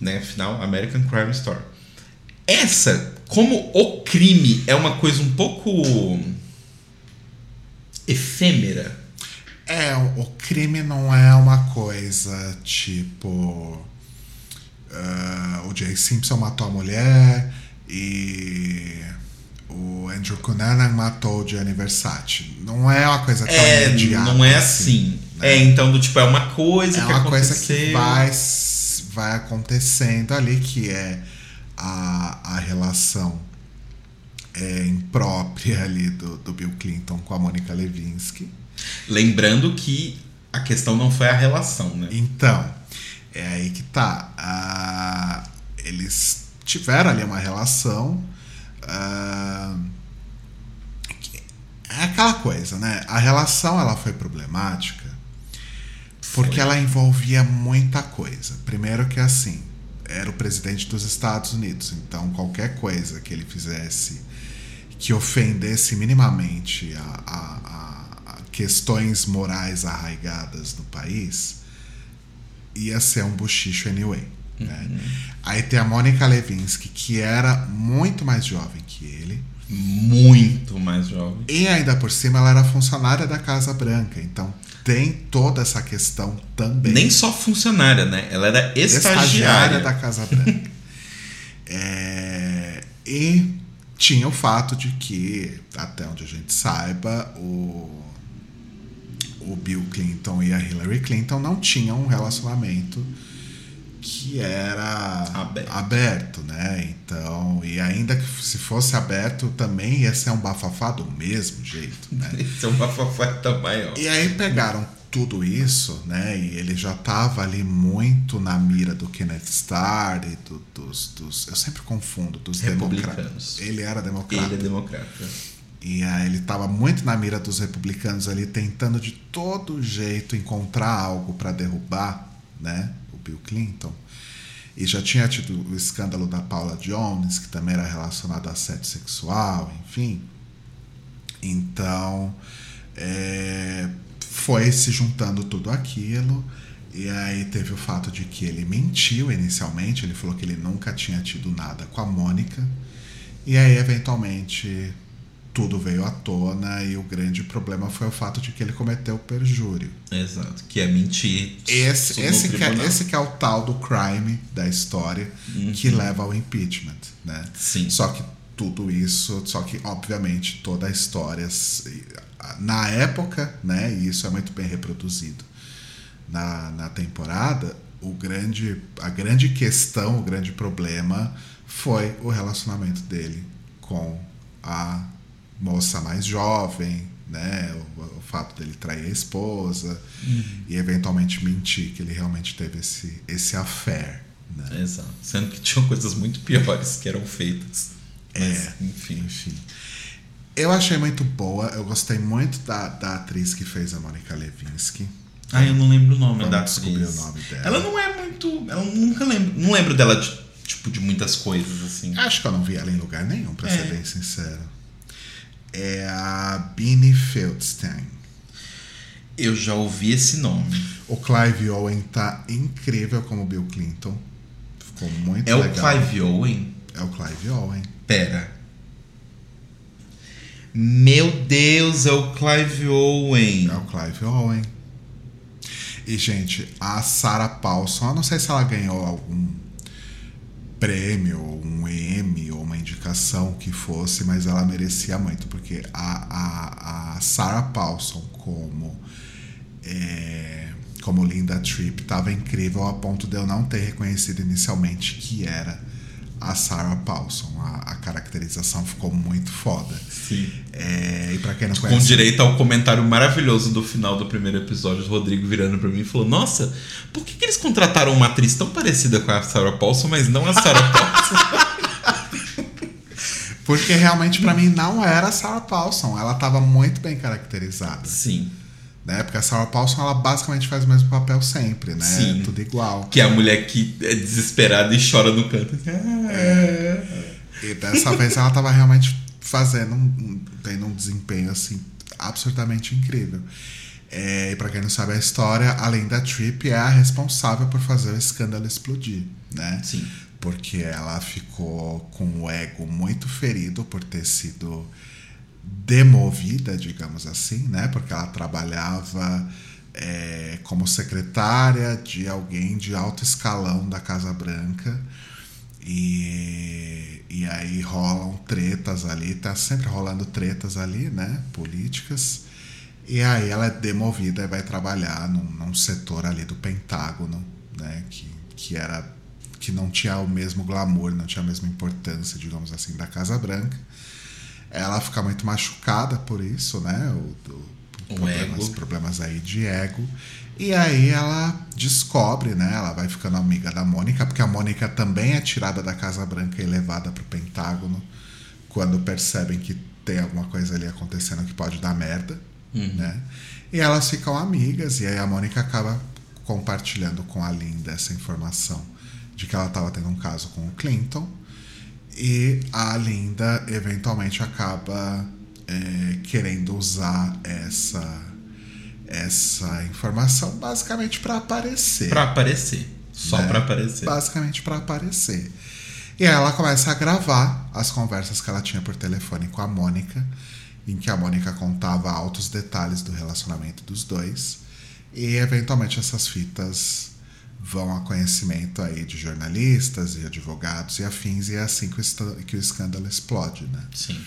Né? Afinal, American Crime Story. Essa, como o crime é uma coisa um pouco efêmera. É, o crime não é uma coisa tipo. ah, o Jay Simpson matou a mulher e o Andrew Cunanan matou o Gianni Versace. Não é uma coisa tão É, imediata. não é assim. Né? É, então, do tipo, é uma coisa É que uma coisa aconteceu. que vai, vai acontecendo ali, que é a, a relação é, imprópria ali do, do Bill Clinton com a Monica Lewinsky. Lembrando que a questão não foi a relação, né? Então, é aí que tá. Ah, eles tiveram ali uma relação. ah, é aquela coisa, né? A relação ela foi problemática porque Foi. ela envolvia muita coisa. Primeiro que assim, era o presidente dos Estados Unidos, então qualquer coisa que ele fizesse que ofendesse minimamente a, a- a- questões morais arraigadas no país ia ser um buchicho anyway. Né? Aí tem a Mônica Lewinsky, que era muito mais jovem que ele, Muito mais jovem. e ainda por cima ela era funcionária da Casa Branca, então tem toda essa questão também. Nem só funcionária, né? Ela era estagiária. estagiária da Casa Branca. É, e tinha o fato de que, até onde a gente saiba, o, o Bill Clinton e a Hillary Clinton não tinham um relacionamento que era Aberto. aberto, né? Então, e ainda que se fosse aberto, também ia ser um bafafá do mesmo jeito, né? Esse é uma fofeta maior. E aí pegaram tudo isso, né? E ele já tava ali muito na mira do Kenneth Starr e do- dos, dos. Eu sempre confundo, dos Republicanos. democratas. Ele era democrata. Ele é democrata. E aí ele tava muito na mira dos republicanos ali, tentando de todo jeito encontrar algo para derrubar, né? Bill Clinton. E já tinha tido o escândalo da Paula Jones, que também era relacionado a assédio sexual, enfim. Então, é, foi se juntando tudo aquilo. E aí teve o fato de que ele mentiu inicialmente, ele falou que ele nunca tinha tido nada com a Mônica. E aí, eventualmente, tudo veio à tona e o grande problema foi o fato de que ele cometeu perjúrio. Exato. Que é mentir. Esse, esse, que é, esse que é o tal do crime da história que leva ao impeachment, né? Sim. Só que tudo isso, só que obviamente toda a história na época, né? E isso é muito bem reproduzido na, na temporada, o grande, a grande questão, o grande problema foi o relacionamento dele com a moça mais jovem, né? O, o fato dele trair a esposa e eventualmente mentir que ele realmente teve esse, esse affair. Né? Exato. Sendo que tinham coisas muito piores que eram feitas. Mas, É, enfim. enfim. Eu achei muito boa, eu gostei muito da, da atriz que fez a Monica Lewinsky. Ah, eu não lembro o nome Vamos da descobrir atriz. o nome dela. Ela não é muito. Eu nunca lembro. Não lembro dela de, tipo, de muitas coisas, assim. Acho que eu não vi ela em lugar nenhum, pra É. ser bem sincero. É a Beanie Feldstein. Eu já ouvi esse nome. O Clive Owen tá incrível como Bill Clinton. Ficou muito É o legal. Clive Owen? É o Clive Owen. Pera. Meu Deus, é o Clive Owen. É o Clive Owen. E, gente, a Sarah Paulson, eu não sei se ela ganhou algum prêmio, ou um Emmy, ou uma indicação que fosse, mas ela merecia muito, porque a, a, a Sarah Paulson como, é, como Linda Tripp estava incrível a ponto de eu não ter reconhecido inicialmente que era a Sarah Paulson. A, a caracterização ficou muito foda. Sim. É, e pra quem não Com conhece. direito ao comentário maravilhoso do final do primeiro episódio, o Rodrigo virando pra mim e falou: Nossa, por que, que eles contrataram uma atriz tão parecida com a Sarah Paulson, mas não a Sarah Paulson? Porque realmente pra mim não era a Sarah Paulson. Ela tava muito bem caracterizada. Sim. Né? Porque a Sarah Paulson ela basicamente faz o mesmo papel sempre, né? Sim. Tudo igual. Que é a mulher que é desesperada e chora no canto. E dessa vez ela tava realmente fazendo um, tendo um desempenho assim absurdamente incrível. É, e pra quem não sabe a história, além da Trip, é a responsável por fazer o escândalo explodir, né? Sim. Porque ela ficou com o ego muito ferido por ter sido demovida, digamos assim, né? Porque ela trabalhava é, como secretária de alguém de alto escalão da Casa Branca. E, e aí rolam tretas ali, tá sempre rolando tretas ali, né? Políticas. E aí ela é demovida e vai trabalhar num, num setor ali do Pentágono, né? Que, que era que não tinha o mesmo glamour, não tinha a mesma importância, digamos assim, da Casa Branca. Ela fica muito machucada por isso, né? O, problemas, problemas aí de ego. E aí ela descobre, né? Ela vai ficando amiga da Mônica, porque a Mônica também é tirada da Casa Branca e levada para o Pentágono quando percebem que tem alguma coisa ali acontecendo que pode dar merda, né? E elas ficam amigas e aí a Mônica acaba compartilhando com a Linda essa informação de que ela estava tendo um caso com o Clinton e a Linda eventualmente acaba é, querendo usar essa essa informação basicamente para aparecer Pra aparecer. Só né? pra aparecer. Basicamente para aparecer. E aí ela começa a gravar as conversas que ela tinha por telefone com a Mônica, em que a Mônica contava altos detalhes do relacionamento dos dois. E eventualmente essas fitas vão a conhecimento aí de jornalistas e advogados e afins, e é assim que o, que o escândalo explode, né? Sim.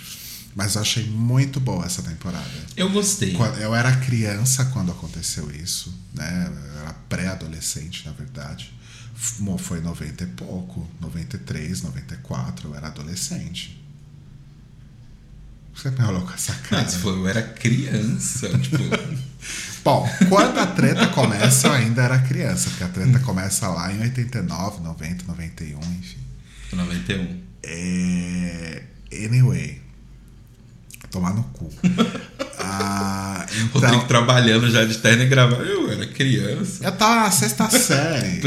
Mas eu achei muito boa essa temporada. Eu gostei. Eu era criança quando aconteceu isso, né? Eu era pré-adolescente, na verdade. Foi 90 e pouco, 93, 94, eu era adolescente. Você me olhou com essa cara. Mas foi, eu era criança. tipo, Bom, quando a treta começa, eu ainda era criança, porque a treta começa lá em 89, 90, 91, enfim. 91. É... Anyway. Tomar no cu. Ah, Rodrigo então, trabalhando já de terno e gravando. Eu era criança. eu tava na sexta série.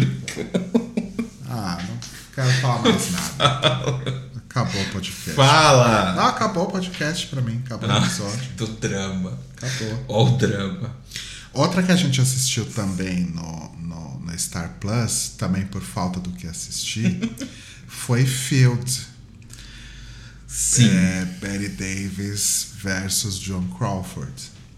Ah, não quero falar mais nada. Acabou o podcast. Fala! Não, acabou o podcast pra mim. Acabou o Ah, episódio. do drama. Acabou. Ó o drama. Outra que a gente assistiu também no, no, no Star Plus, também por falta do que assistir, foi Field. Sim, É, Betty Davis versus John Crawford.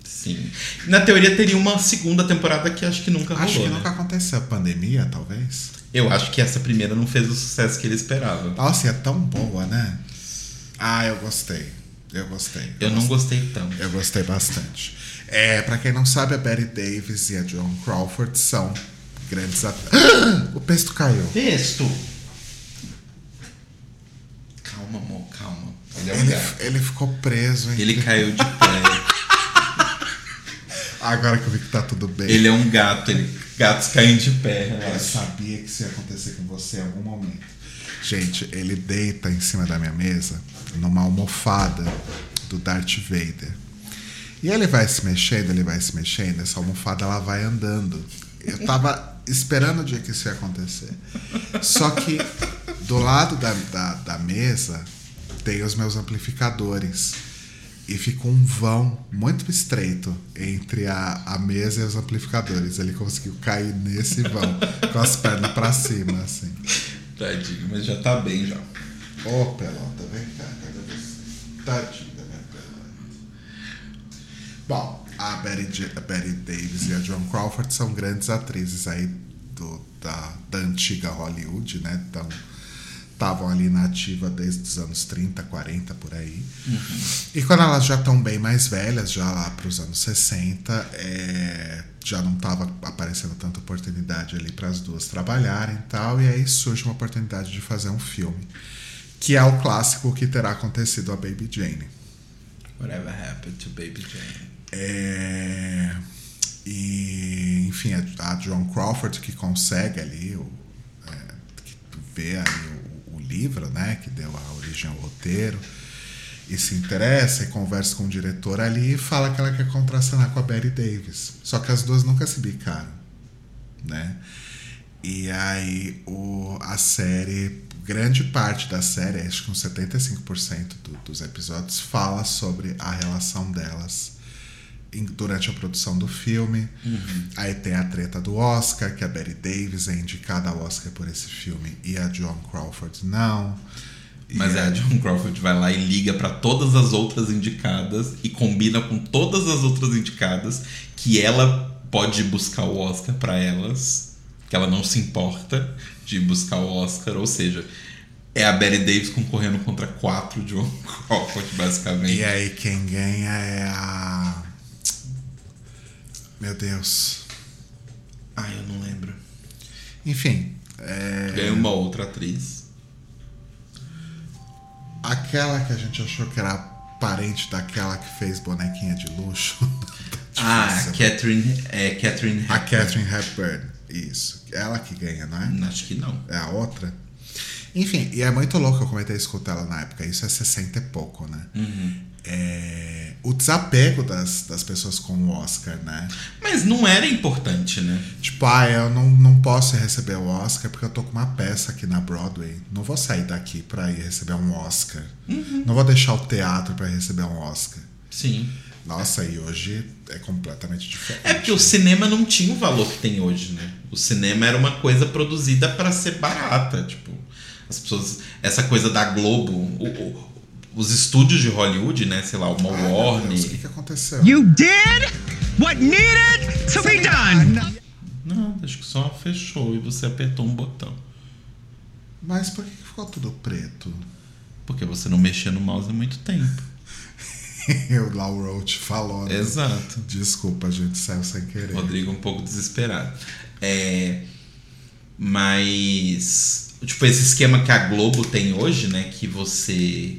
sim. Na teoria teria uma segunda temporada que acho que nunca rolou, Acho que né? nunca aconteceu. Pandemia, talvez? Eu acho que essa primeira não fez o sucesso que ele esperava. Nossa, é tão boa, né? Ah, eu gostei. Eu gostei. Eu não gostei tanto. Eu gostei bastante. É, para quem não sabe, a Betty Davis e a Joan Crawford são grandes atores. o pesto caiu. Texto. Calma, amor, calma. Ele é um Ele, gato. ele ficou preso. Hein? Ele caiu de pé. Agora que eu vi que tá tudo bem. Ele é um gato. Ele... Gatos caem de pé. Eu relaxa. sabia que isso ia acontecer com você em algum momento. Gente, ele deita em cima da minha mesa numa almofada do Darth Vader. E ele vai se mexendo, ele vai se mexendo, essa almofada ela vai andando. Eu tava esperando o dia que isso ia acontecer. Só que do lado da, da, da mesa tem os meus amplificadores. E ficou um vão muito estreito entre a, a mesa e os amplificadores. Ele conseguiu cair nesse vão, com as pernas pra cima, assim. Tadinho, mas já tá bem já. Ô, pelota, vem cá, cadê você? Tadinho. Bom, a Betty, a Betty Davis e a Joan Crawford são grandes atrizes aí do, da, da antiga Hollywood, né? Então, estavam ali na ativa desde os anos 30, 40, por aí. E quando elas já estão bem mais velhas, já lá para os anos 60, é, já não estava aparecendo tanta oportunidade ali para as duas trabalharem e tal, e aí surge uma oportunidade de fazer um filme, que é o clássico que terá acontecido a Baby Jane. Whatever happened to Baby Jane. É, e, enfim, a, a Joan Crawford que consegue ali o, é, que vê ali o, o livro, né, que deu a origem ao roteiro, e se interessa e conversa com o diretor ali e fala que ela quer contracenar com a Betty Davis. Só que as duas nunca se bicaram, né? E aí o, a série, grande parte da série, acho que uns 75% do, dos episódios, fala sobre a relação delas durante a produção do filme. Aí tem a treta do Oscar, que a Betty Davis é indicada ao Oscar por esse filme e a Joan Crawford não. Mas é, a John Crawford vai lá e liga pra todas as outras indicadas e combina com todas as outras indicadas que ela pode buscar o Oscar pra elas, que ela não se importa de buscar o Oscar, ou seja, é a Betty Davis concorrendo contra quatro John Crawford, basicamente. E aí quem ganha é a. Meu Deus. Ai, eu não lembro. Enfim. é, Ganha uma outra atriz. Aquela que a gente achou que era parente daquela que fez bonequinha de luxo. Ah, Difícil. Catherine, é, Catherine A Hepburn. Catherine Hepburn. Isso. Ela que ganha, não é? Acho que não. É a outra. Enfim, e é muito louco, eu comentei isso com ela na época. Isso é 60 e pouco, né? É, o desapego das, das pessoas com o Oscar, né? Mas não era importante, né? Tipo, ah, eu não, não posso receber o Oscar porque eu tô com uma peça aqui na Broadway. Não vou sair daqui pra ir receber um Oscar. Não vou deixar o teatro pra ir receber um Oscar. Sim. Nossa, e hoje é completamente diferente. É porque o cinema não tinha o valor que tem hoje, né? O cinema era uma coisa produzida para ser barata, tipo, as pessoas, essa coisa da Globo, o- os estúdios de Hollywood, né, sei lá, uma Ai, Warner. Deus, o que, que aconteceu? You did what needed to be done. Não, acho que só fechou e você apertou um botão. Mas por que que ficou tudo preto? Porque você não mexia no mouse há muito tempo. o Lau Roach falou. né? Exato. Desculpa, a gente saiu sem querer. Rodrigo um pouco desesperado. É, mas tipo esse esquema que a Globo tem hoje, né, que você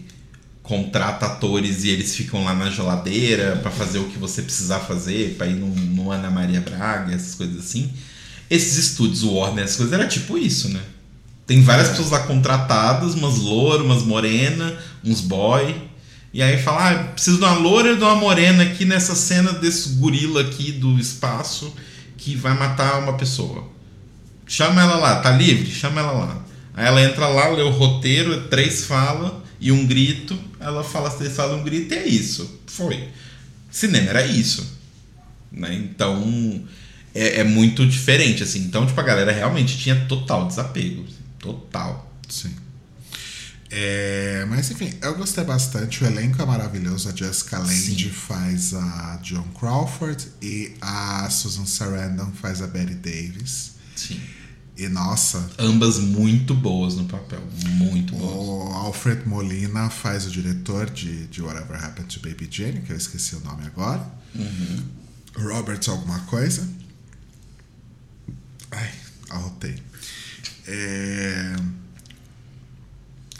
contrata atores e eles ficam lá na geladeira pra fazer o que você precisar fazer, pra ir no, no Ana Maria Braga, essas coisas assim. Esses estúdios, o Warner, essas coisas era tipo isso, né? Tem várias É. pessoas lá contratadas, umas loura, umas morena, uns boy. E aí fala, ah, preciso de uma loura e de uma morena aqui nessa cena desse gorila aqui do espaço que vai matar uma pessoa. Chama ela lá, tá livre? Chama ela lá. Aí ela entra lá, lê o roteiro, é três falas e um grito. Ela fala e um grito e é isso. Foi. Cinema era isso. Né? Então é, é muito diferente, assim. Então, tipo, a galera realmente tinha total desapego. assim, Total. Sim. É, mas enfim, eu gostei bastante. O elenco é maravilhoso. A Jessica Lange Sim. faz a Joan Crawford e a Susan Sarandon faz a Betty Davis. Sim. E nossa, Ambas muito boas no papel. Muito boas. o- Alfred Molina faz o diretor de, de Whatever Happened to Baby Jane, que eu esqueci o nome agora. Robert alguma coisa. Ai, arrotei. É...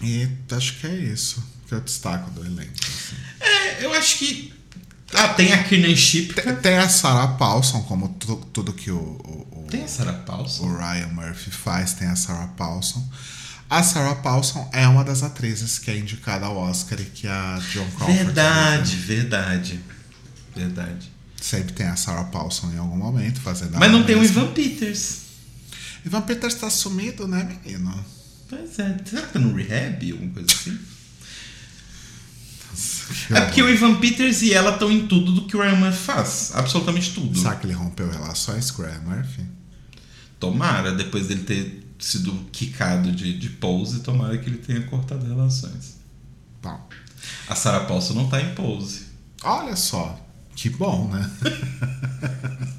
E acho que é isso que eu destaco do elenco. assim. É, eu acho que. Ah, tem a Kiernan Shipka. Tem, tem a Sarah Paulson, como tu- tudo que o, o- Tem a Sarah Paulson. o Ryan Murphy faz, tem a Sarah Paulson. A Sarah Paulson é uma das atrizes que é indicada ao Oscar e que a John Crawford. Verdade, verdade. Verdade. Sempre tem a Sarah Paulson em algum momento fazendo a Mas não tem o mesma. Ivan Peters. Ivan Peters tá sumido, né, menino? Pois é. Será que tá no rehab? Alguma coisa assim? Que É porque o. Ivan Peters e ela estão em tudo do que o Ryan Murphy faz. Absolutamente tudo. Será que ele rompeu relações com o Ryan Murphy? Tomara, depois dele ter sido quicado de, de pose, tomara que ele tenha cortado relações. Bom, A Sarah Paulson não tá em pose. olha só. Que bom, né?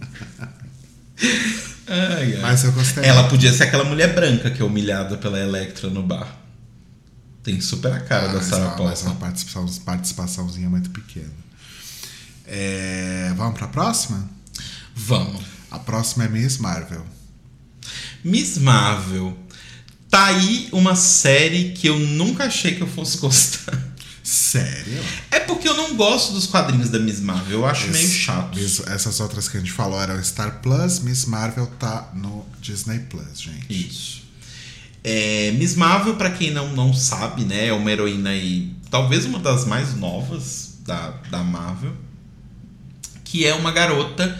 Ai, ai. Mas eu gostei. Ela podia ser aquela mulher branca que é humilhada pela Electra no bar. Tem super a cara Ah, da Sarah uma- mas Paulson. uma participação, participaçãozinha muito pequena. É, vamos pra próxima? Vamos. A próxima é Miss Marvel. Miss Marvel. Tá aí uma série que eu nunca achei que eu fosse gostar. Sério? É porque eu não gosto dos quadrinhos da Miss Marvel. Eu acho Esse- meio chato. Miss- essas outras que a gente falou eram Star Plus, Miss Marvel tá no Disney Plus, gente. Isso. É, Miss Marvel, pra quem não, não sabe, né, é uma heroína aí, talvez uma das mais novas da, da Marvel, que é uma garota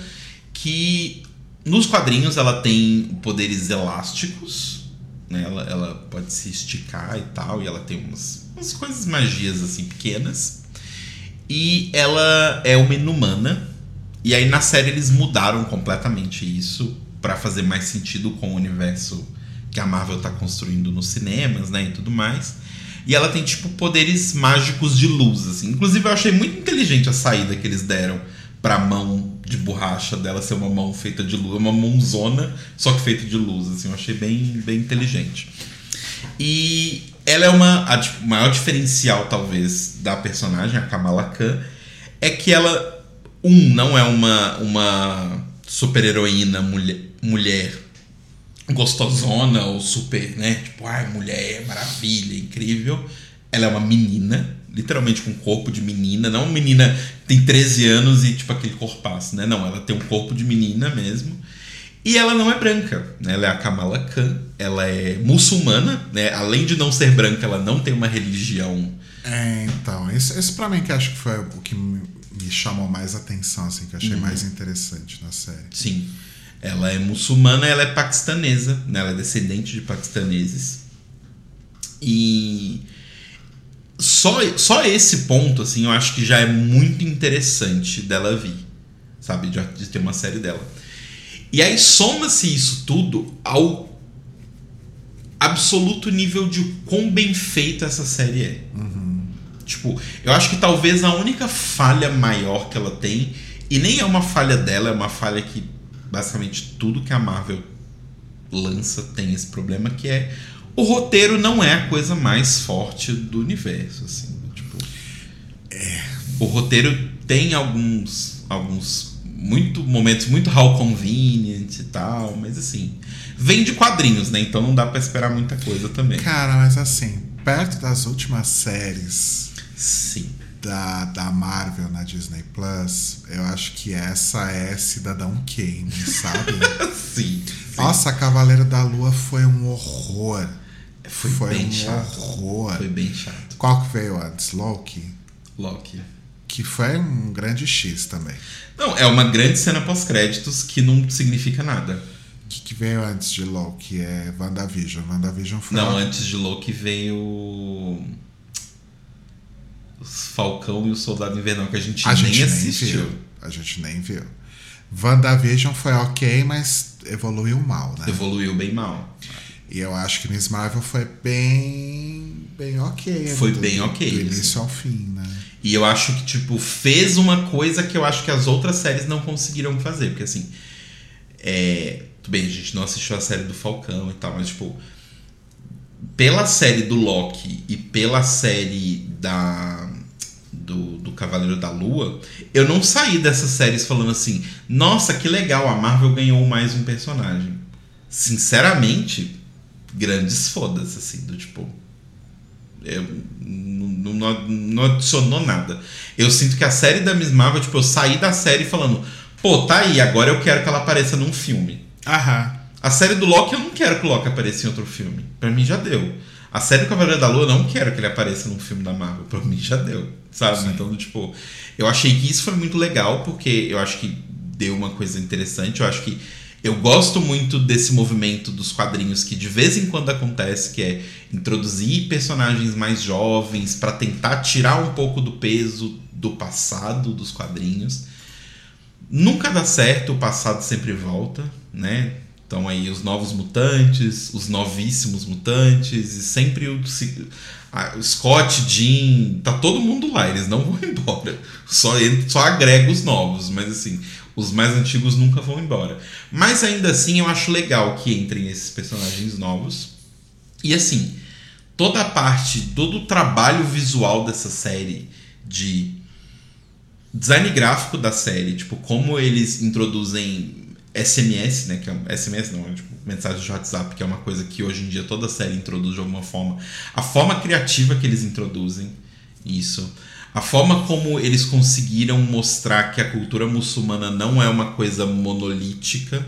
que nos quadrinhos ela tem poderes elásticos, né, ela, ela pode se esticar e tal, e ela tem umas, umas coisas magias assim pequenas. E ela é uma inumana. E aí na série eles mudaram completamente isso pra fazer mais sentido com o universo que a Marvel tá construindo nos cinemas, né, e tudo mais. E ela tem tipo poderes mágicos de luz, assim. Inclusive eu achei muito inteligente a saída que eles deram pra mão de borracha dela ser uma mão feita de luz, uma mãozona, só que feita de luz, assim. Eu achei bem, bem inteligente. E ela é uma. A maior diferencial, talvez, da personagem, a Kamala Khan, é que ela, um, não é uma, uma super-heroína mulher, mulher gostosona ou super, né? Tipo, ai, mulher, maravilha, incrível. Ela é uma menina, literalmente com corpo de menina, não uma menina que tem 13 anos e tipo aquele corpaço, né? Não, ela tem um corpo de menina mesmo. E ela não é branca, né? Ela é a Kamala Khan, ela é muçulmana, né? Além de não ser branca, ela não tem uma religião. É, então, isso, isso pra mim que acho que foi o que me, me chamou mais atenção, assim, que eu achei mais interessante na série. Sim. Ela é muçulmana, ela é paquistanesa, né? Ela é descendente de paquistaneses. E só, só esse ponto, assim, eu acho que já é muito interessante dela vir, sabe? De, de ter uma série dela. E aí soma-se isso tudo ao absoluto nível de quão bem feita essa série é. Tipo, eu acho que talvez a única falha maior que ela tem, e nem é uma falha dela, é uma falha que basicamente tudo que a Marvel lança tem esse problema, que é o roteiro não é a coisa mais forte do universo, assim, tipo. O roteiro tem alguns alguns muito momentos muito how convenient e tal, mas assim, vem de quadrinhos, né? Então não dá pra esperar muita coisa também. Cara, mas assim, perto das últimas séries Sim. da, da Marvel na Disney Plus, eu acho que essa é Cidadão Kane, sabe? Sim. sim. Nossa, Cavaleiro da Lua foi um horror. Foi, bem um chato. horror. Foi bem chato. Qual que veio antes? Loki? Loki. Que foi um grande X também. Não, é uma grande cena pós-créditos que não significa nada. O que, que veio antes de Loki? É WandaVision. WandaVision foi. Não, uma- antes de Loki veio. Os Falcão e o Soldado Invernal, que a gente a nem gente nem assistiu. viu. A gente nem viu. WandaVision foi ok, mas evoluiu mal, né? Evoluiu bem mal. E eu acho que Miss Marvel foi bem. bem ok. Foi do- bem ok, Do assim. início ao fim, né? E eu acho que, tipo, fez uma coisa que eu acho que as outras séries não conseguiram fazer. Porque, assim, é... Tudo bem, a gente não assistiu a série do Falcão e tal, mas, tipo... Pela série do Loki e pela série da do, do Cavaleiro da Lua, eu não saí dessas séries falando assim, nossa, que legal, a Marvel ganhou mais um personagem. Sinceramente, grandes fodas, assim, do tipo. Não, não, não adicionou nada. Eu sinto que a série da Miss Marvel, tipo, eu saí da série falando, pô, tá aí, agora eu quero que ela apareça num filme. Aham. A série do Loki, eu não quero que o Loki apareça em outro filme. Pra mim já deu. A série do Cavaleiro da Lua, eu não quero que ele apareça num filme da Marvel. Pra mim já deu. Sabe? Então, tipo, eu achei que isso foi muito legal, porque eu acho que deu uma coisa interessante. Eu acho que eu gosto muito desse movimento dos quadrinhos que de vez em quando acontece, que é introduzir personagens mais jovens para tentar tirar um pouco do peso do passado dos quadrinhos. Nunca dá certo, o passado sempre volta, né? Então aí os novos mutantes, os novíssimos mutantes, e sempre o, Scott, Jean, tá todo mundo lá, eles não vão embora. Só, só agrega os novos, mas assim, os mais antigos nunca vão embora. Mas ainda assim eu acho legal que entrem esses personagens novos. E assim, toda a parte, todo o trabalho visual dessa série de design gráfico da série, tipo, como eles introduzem SMS, né? Que é, SMS não, é tipo mensagem de WhatsApp, que é uma coisa que hoje em dia toda série introduz de alguma forma. A forma criativa que eles introduzem isso. A forma como eles conseguiram mostrar que a cultura muçulmana não é uma coisa monolítica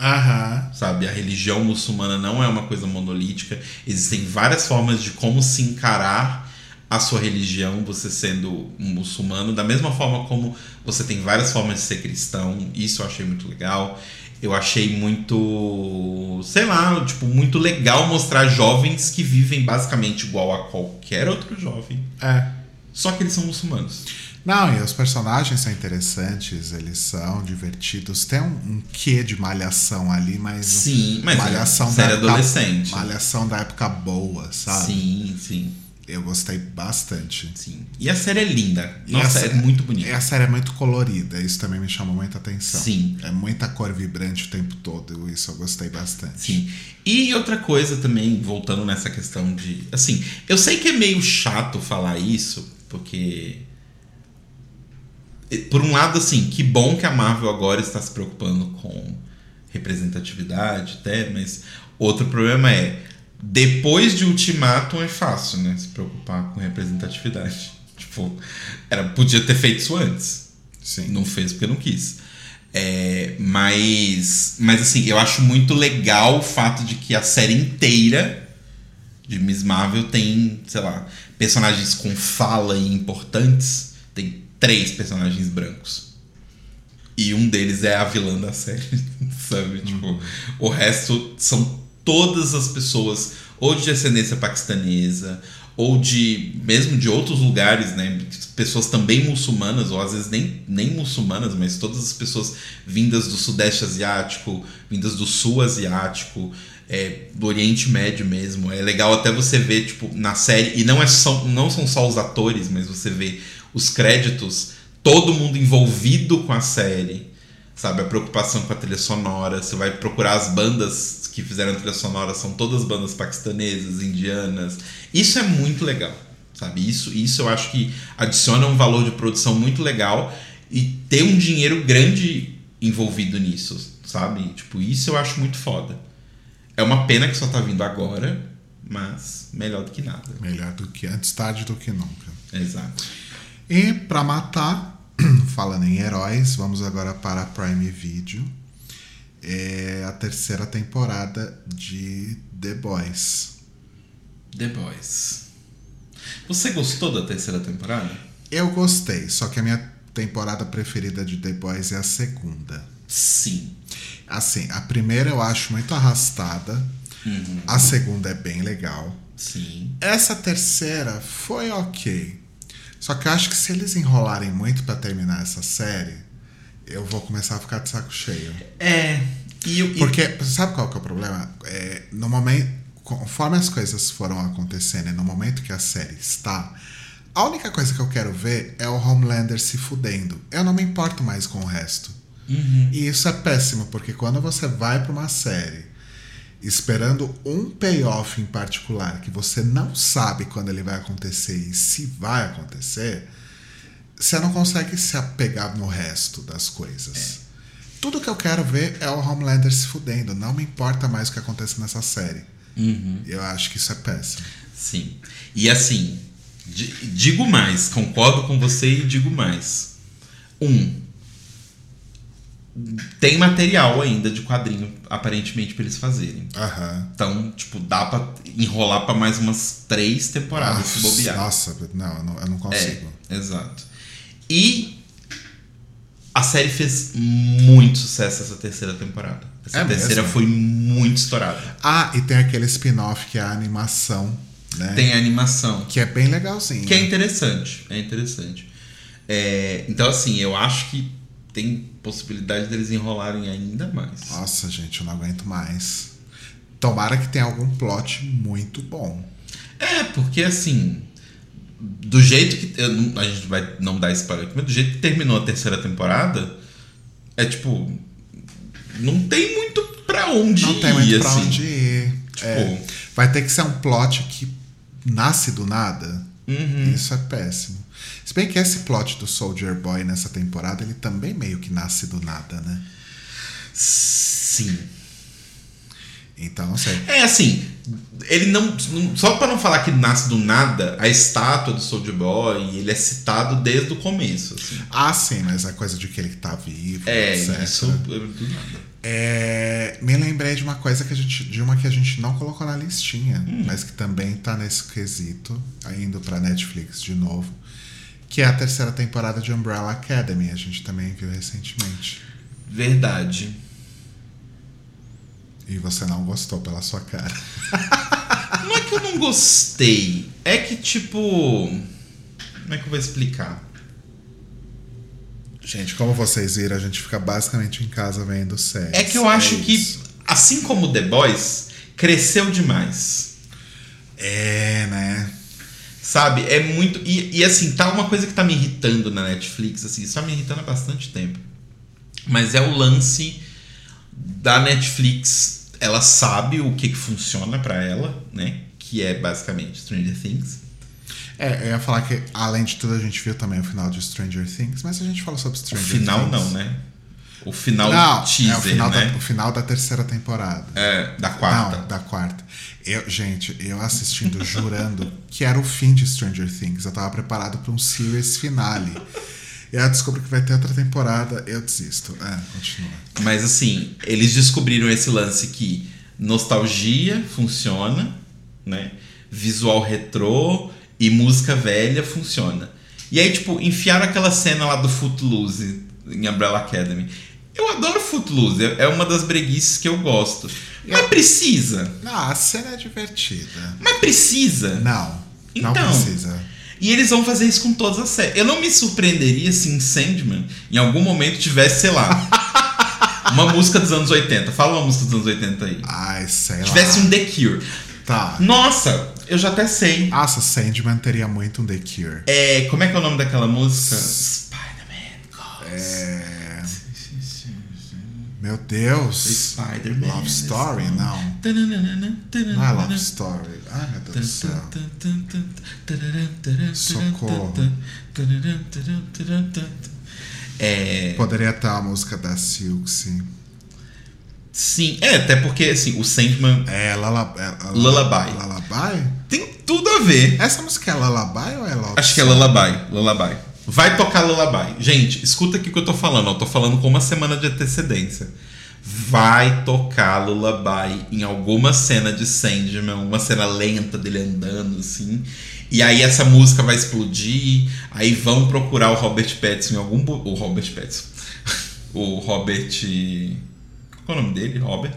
Aham. sabe? A religião muçulmana não é uma coisa monolítica. Existem várias formas de como se encarar a sua religião, você sendo um muçulmano, da mesma forma como você tem várias formas de ser cristão. Isso eu achei muito legal. Eu achei muito, sei lá, tipo, muito legal mostrar jovens que vivem basicamente igual a qualquer outro jovem, É. só que eles são muçulmanos. Não, e os personagens são interessantes, eles são divertidos. Tem um, um quê de malhação ali, mas. Sim, mas é malhação série da época- adolescente. Malhação da época boa, sabe? Sim, sim, Eu gostei bastante. sim. E a série é linda. E Nossa, a é muito bonita. E a série é muito colorida, isso também me chamou muita atenção. Sim. É muita cor vibrante o tempo todo, isso eu gostei bastante. Sim. E outra coisa também, voltando nessa questão de. Assim, eu sei que é meio chato falar isso, porque. Por um lado, assim, que bom que a Marvel agora está se preocupando com representatividade, até, mas outro problema é. Depois de Ultimatum é fácil, né? Se preocupar com representatividade. Tipo, era, podia ter feito isso antes. Sim. Não fez porque não quis. É, mas, mas assim, eu acho muito legal o fato de que a série inteira de Miss Marvel tem, sei lá, personagens com fala e importantes. Tem três personagens brancos. E um deles é a vilã da série, sabe? Tipo, o resto são todas as pessoas, ou de descendência paquistanesa, ou de mesmo de outros lugares, né? Pessoas também muçulmanas, ou às vezes nem, nem muçulmanas, mas todas as pessoas vindas do Sudeste Asiático, vindas do Sul Asiático, é, do Oriente Médio mesmo. É legal até você ver, tipo, na série, e não, é só, não são só os atores, mas você vê os créditos, todo mundo envolvido com a série, sabe? A preocupação com a trilha sonora. Você vai procurar as bandas que fizeram a trilha sonora, são todas bandas paquistanesas, indianas. Isso é muito legal, sabe? Isso, isso eu acho que adiciona um valor de produção muito legal e ter um dinheiro grande envolvido nisso, sabe? Tipo, isso eu acho muito foda. É uma pena que só tá vindo agora, mas melhor do que nada. Melhor do que antes tarde do que nunca. Exato. E pra matar, falando em heróis, vamos agora para a Prime Video. É a terceira temporada de The Boys. The Boys. Você gostou da terceira temporada? Eu gostei, só que a minha temporada preferida de The Boys é a segunda. Sim. Assim, a primeira eu acho muito arrastada, a segunda é bem legal. Sim. Essa terceira foi ok. Só que eu acho que se eles enrolarem muito pra terminar essa série, eu vou começar a ficar de saco cheio. É. E, e- Porque, sabe qual que é o problema? É, no momento, conforme as coisas foram acontecendo e no momento que a série está, a única coisa que eu quero ver é o Homelander se fudendo. Eu não me importo mais com o resto. E isso é péssimo, porque quando você vai pra uma série esperando um payoff em particular que você não sabe quando ele vai acontecer e se vai acontecer, você não consegue se apegar no resto das coisas. Tudo que eu quero ver é o Homelander se fudendo. Não me importa mais o que acontece nessa série. Eu acho que isso é péssimo. Sim. E assim, di- digo mais, concordo com você e digo mais. Um, tem material ainda de quadrinho, aparentemente, pra eles fazerem. Aham. Então, tipo, dá pra enrolar pra mais umas três temporadas se bobear. Nossa, não, eu não, eu não consigo. É, exato. E a série fez muito sucesso essa terceira temporada. Essa É terceira mesmo? foi muito estourada. Ah, e tem aquele spin-off que é a animação, né? Tem a animação. Que é bem legalzinho. Que é interessante. É interessante. É, então, assim, eu acho que tem possibilidade deles enrolarem ainda mais. Nossa, gente, eu não aguento mais. Tomara que tenha algum plot muito bom. É, porque assim. Do jeito que. eu não- a gente vai não dar spoiler aqui, mas do jeito que terminou a terceira temporada, é tipo. Não tem muito pra onde Não ir. tem muito pra assim. onde ir. Tipo- É, vai ter que ser um plot que nasce do nada. Uhum. Isso é péssimo. Se bem que esse plot do Soldier Boy nessa temporada, ele também meio que nasce do nada, né? Sim. Então, não sei. É assim, ele não, não- Só pra não falar que nasce do nada, a estátua do Soldier Boy, ele é citado desde o começo. Assim. Ah, sim, mas a coisa de que ele tá vivo, É, etc. isso do nada. É, me lembrei de uma coisa que a gente. De uma que a gente não colocou na listinha, Hum. mas que também tá nesse quesito, indo pra Netflix de novo. Que é a terceira temporada de Umbrella Academy. A gente também viu recentemente. Verdade. E você não gostou pela sua cara. Não é que eu não gostei. É que, tipo. Como é que eu vou explicar? Gente, como vocês viram, a gente fica basicamente em casa vendo séries. É que eu acho que, isso. assim como The Boys, cresceu demais. É, né? Sabe? É muito. E, e, assim, tá uma coisa que tá me irritando na Netflix, assim, isso tá me irritando há bastante tempo. Mas é o lance da Netflix. Ela sabe o que, que funciona pra ela, né? Que é basicamente Stranger Things. É, eu ia falar que, além de tudo, a gente viu também o final de Stranger Things, mas a gente falou sobre O Stranger final Things. não, né? O final Não, teaser, é o final, né? da, o final da terceira temporada. É, da quarta. Não, da quarta. Eu, gente, eu assistindo, jurando que era o fim de Stranger Things. Eu tava preparado para um series finale. E aí eu descubro que vai ter outra temporada, eu desisto. É, continua. Mas assim, eles descobriram esse lance que nostalgia funciona, né? Visual retrô e música velha funciona. E aí, tipo, enfiaram aquela cena lá do Footloose em Umbrella Academy. Eu adoro Footloose, é é uma das breguices que eu gosto. Mas precisa. Não, a cena é divertida. Mas precisa. Não, não Então. precisa. E eles vão fazer isso com todas as séries. Eu não me surpreenderia se em Sandman, em algum momento, tivesse, sei lá, uma música dos anos 80. Fala uma música dos anos 80 aí. Ai, sei lá. Tivesse um The Cure. Tá. Nossa, eu já até sei. Nossa, Sandman teria muito um The Cure. É, como é que é o nome daquela música? Spider-Man. Goes. É... Meu Deus. Spider-Man. Love Story? Não. Não é Love Story. Ai, meu Deus do céu. Socorro. É, Poderia ter a música da Silksy. sim, é, até porque assim, o Sandman É, Lala, é, Lullaby. Lullaby? tem tudo a ver. Essa música é Lullaby ou é Love Acho que é Lullaby. Lullaby. Vai tocar Lullaby. Gente, escuta aqui o que eu tô falando. Eu tô falando com uma semana de antecedência. Vai tocar Lullaby em alguma cena de Sandman, uma cena lenta dele andando assim. E aí essa música vai explodir. Aí vão procurar o Robert Pattinson em algum. O Robert Pattinson. O Robert. Qual é o nome dele? Robert.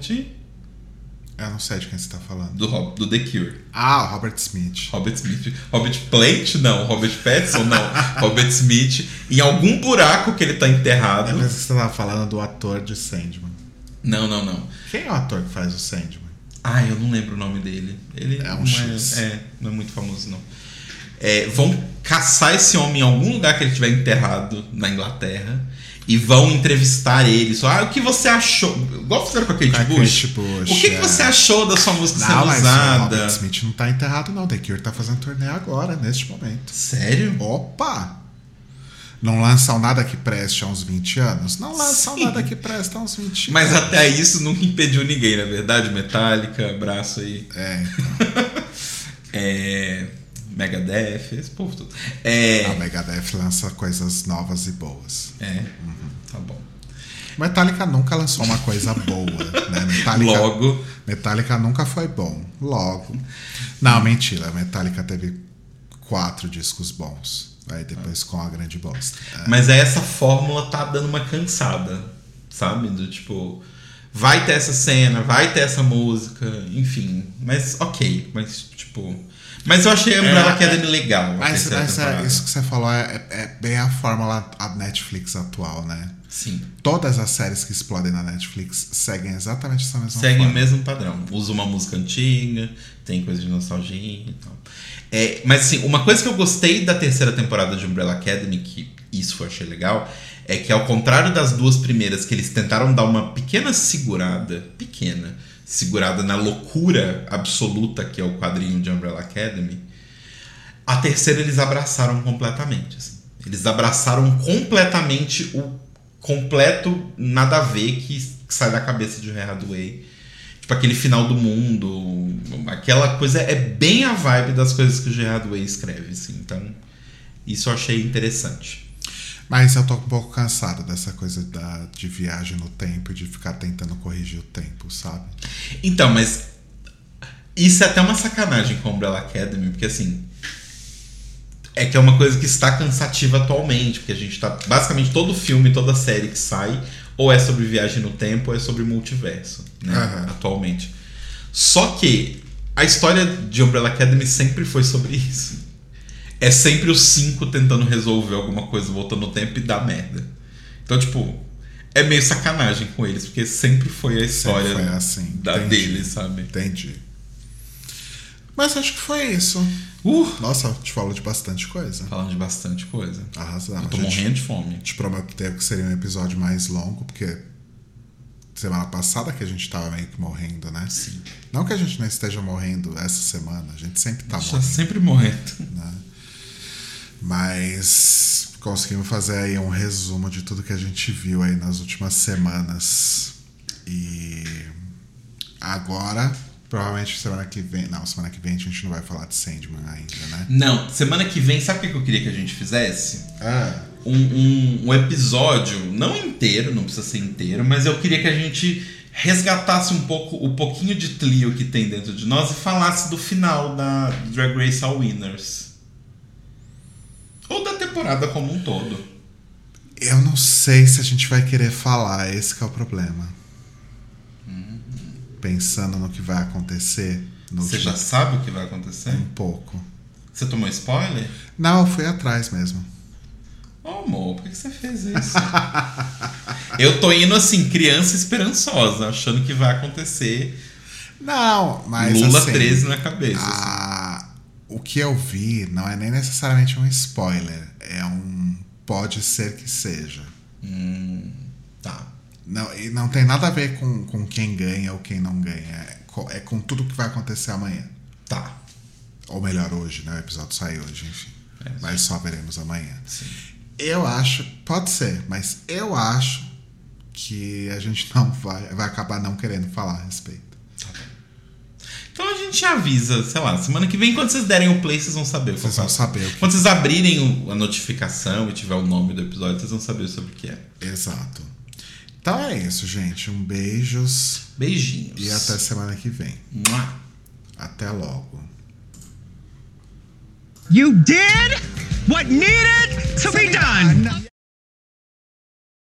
Eu não sei de quem você tá falando. Do, do The Cure. Ah, o Robert Smith. Robert Smith. Robert Plant? Não. Robert Pattinson? Não. Robert Smith. Em algum buraco que ele tá enterrado. Eu pensei que você tava falando do ator de Sandman. Não, não, não. Quem é o ator que faz o Sandman? Ah, eu não lembro o nome dele. Ele É um não X. É, é, não é muito famoso, não. É, vão caçar esse homem em algum lugar que ele estiver enterrado na Inglaterra. E vão entrevistar ele. Só, ah, o que você achou? Igual fizeram com a Kate, Com a Bush. Kate Bush, O que, que é. você achou da sua música Não, sendo mas o usada? Robert Smith não tá enterrado, não. The Cure tá fazendo turnê agora, neste momento. Sério? Opa! Não lançam nada que preste há uns 20 anos? Não lançam Sim. nada que preste há uns 20 Mas anos. até isso nunca impediu ninguém, na verdade. Metallica, abraço aí. É, então. É, Megadeth, esse povo todo. É, A Megadeth lança coisas novas e boas. é, tá bom. Metallica nunca lançou uma coisa boa, né? Metallica, Logo, Metallica nunca foi bom. Logo. Não, mentira. Metallica teve quatro discos bons. Aí depois com a grande bosta. É. Mas essa fórmula tá dando uma cansada, sabe? Do tipo, vai ter essa cena, vai ter essa música, enfim. Mas ok, mas tipo. Mas eu achei a Umbrella É, Academy legal. Mas, mas é, isso que você falou é, é- é bem a fórmula a Netflix atual, né? Sim. Todas as séries que explodem na Netflix seguem exatamente essa mesma Segue o mesmo padrão. Usa uma música antiga, tem coisa de nostalgia e tal. É, mas assim, uma coisa que eu gostei da terceira temporada de Umbrella Academy, que isso eu achei legal, é que ao contrário das duas primeiras, que eles tentaram dar uma pequena segurada, pequena, segurada na loucura absoluta que é o quadrinho de Umbrella Academy, a terceira eles abraçaram completamente. assim. Eles abraçaram completamente o completo nada a ver que, que sai da cabeça de Hathaway. Tipo, aquele final do mundo. Aquela coisa é bem a vibe das coisas que o G. Hathaway escreve, assim. Então, isso eu achei interessante. Mas eu tô um pouco cansado dessa coisa da, de viagem no tempo de ficar tentando corrigir o tempo, sabe? Então, mas isso é até uma sacanagem com a Umbrella Academy, porque assim. É que é uma coisa que está cansativa atualmente, porque a gente tá. Basicamente, todo filme, toda série que sai, ou é sobre viagem no tempo, ou é sobre multiverso, né? Aham. Atualmente. Só que a história de Umbrella Academy sempre foi sobre isso. É sempre os cinco tentando resolver alguma coisa voltando no tempo e dá merda. Então, tipo, é meio sacanagem com eles, porque sempre foi a história foi assim, da entendi. deles, sabe? Entendi. Mas acho que foi isso. Uh, Nossa, te falo de bastante coisa. falando de bastante coisa. Arrasamos. Eu tô A gente- morrendo de fome. te prometeu que seria um episódio mais longo, porque semana passada que a gente tava meio que morrendo, né? Sim. Não que a gente não esteja morrendo essa semana, a gente sempre tá Tá morrendo. sempre morrendo. Mas conseguimos fazer aí um resumo de tudo que a gente viu aí nas últimas semanas. E agora, provavelmente semana que vem. Não, semana que vem a gente não vai falar de Sandman ainda, né? Não, semana que vem, sabe o que eu queria que a gente fizesse? Ah, um, um, um episódio, não inteiro, não precisa ser inteiro, mas eu queria que a gente resgatasse um pouco o pouquinho de Tlio que tem dentro de nós e falasse do final da Drag Race All Winners. Ou da temporada como um todo. eu não sei se a gente vai querer falar, esse que é o problema. Pensando no que vai acontecer no Você já sabe o que vai acontecer? um pouco. Você tomou spoiler? Não, eu fui atrás mesmo. Ô amor, por que você fez isso? eu tô indo assim, criança esperançosa, achando que vai acontecer Não, mas Lula assim, 13 na cabeça. assim. O que eu vi não é nem necessariamente um spoiler, é um pode ser que seja. Hum, tá. Não, e não tem nada a ver com, com quem ganha ou quem não ganha. É com, é com tudo que vai acontecer amanhã. Tá. Ou melhor, hoje, né? O episódio sai hoje, enfim. É, mas só veremos amanhã. Sim. Eu acho, pode ser, mas eu acho que a gente não vai, vai acabar não querendo falar a respeito. Então a gente avisa, sei lá, semana que vem, quando vocês derem o play, vocês vão saber o que Vocês vão saber o que Quando vocês abrirem o- a notificação e tiver o nome do episódio, vocês vão saber sobre o que é. Exato. Então é isso, gente. Um beijos Beijinhos. e até semana que vem. Mua. Até logo. You did what needed to be done.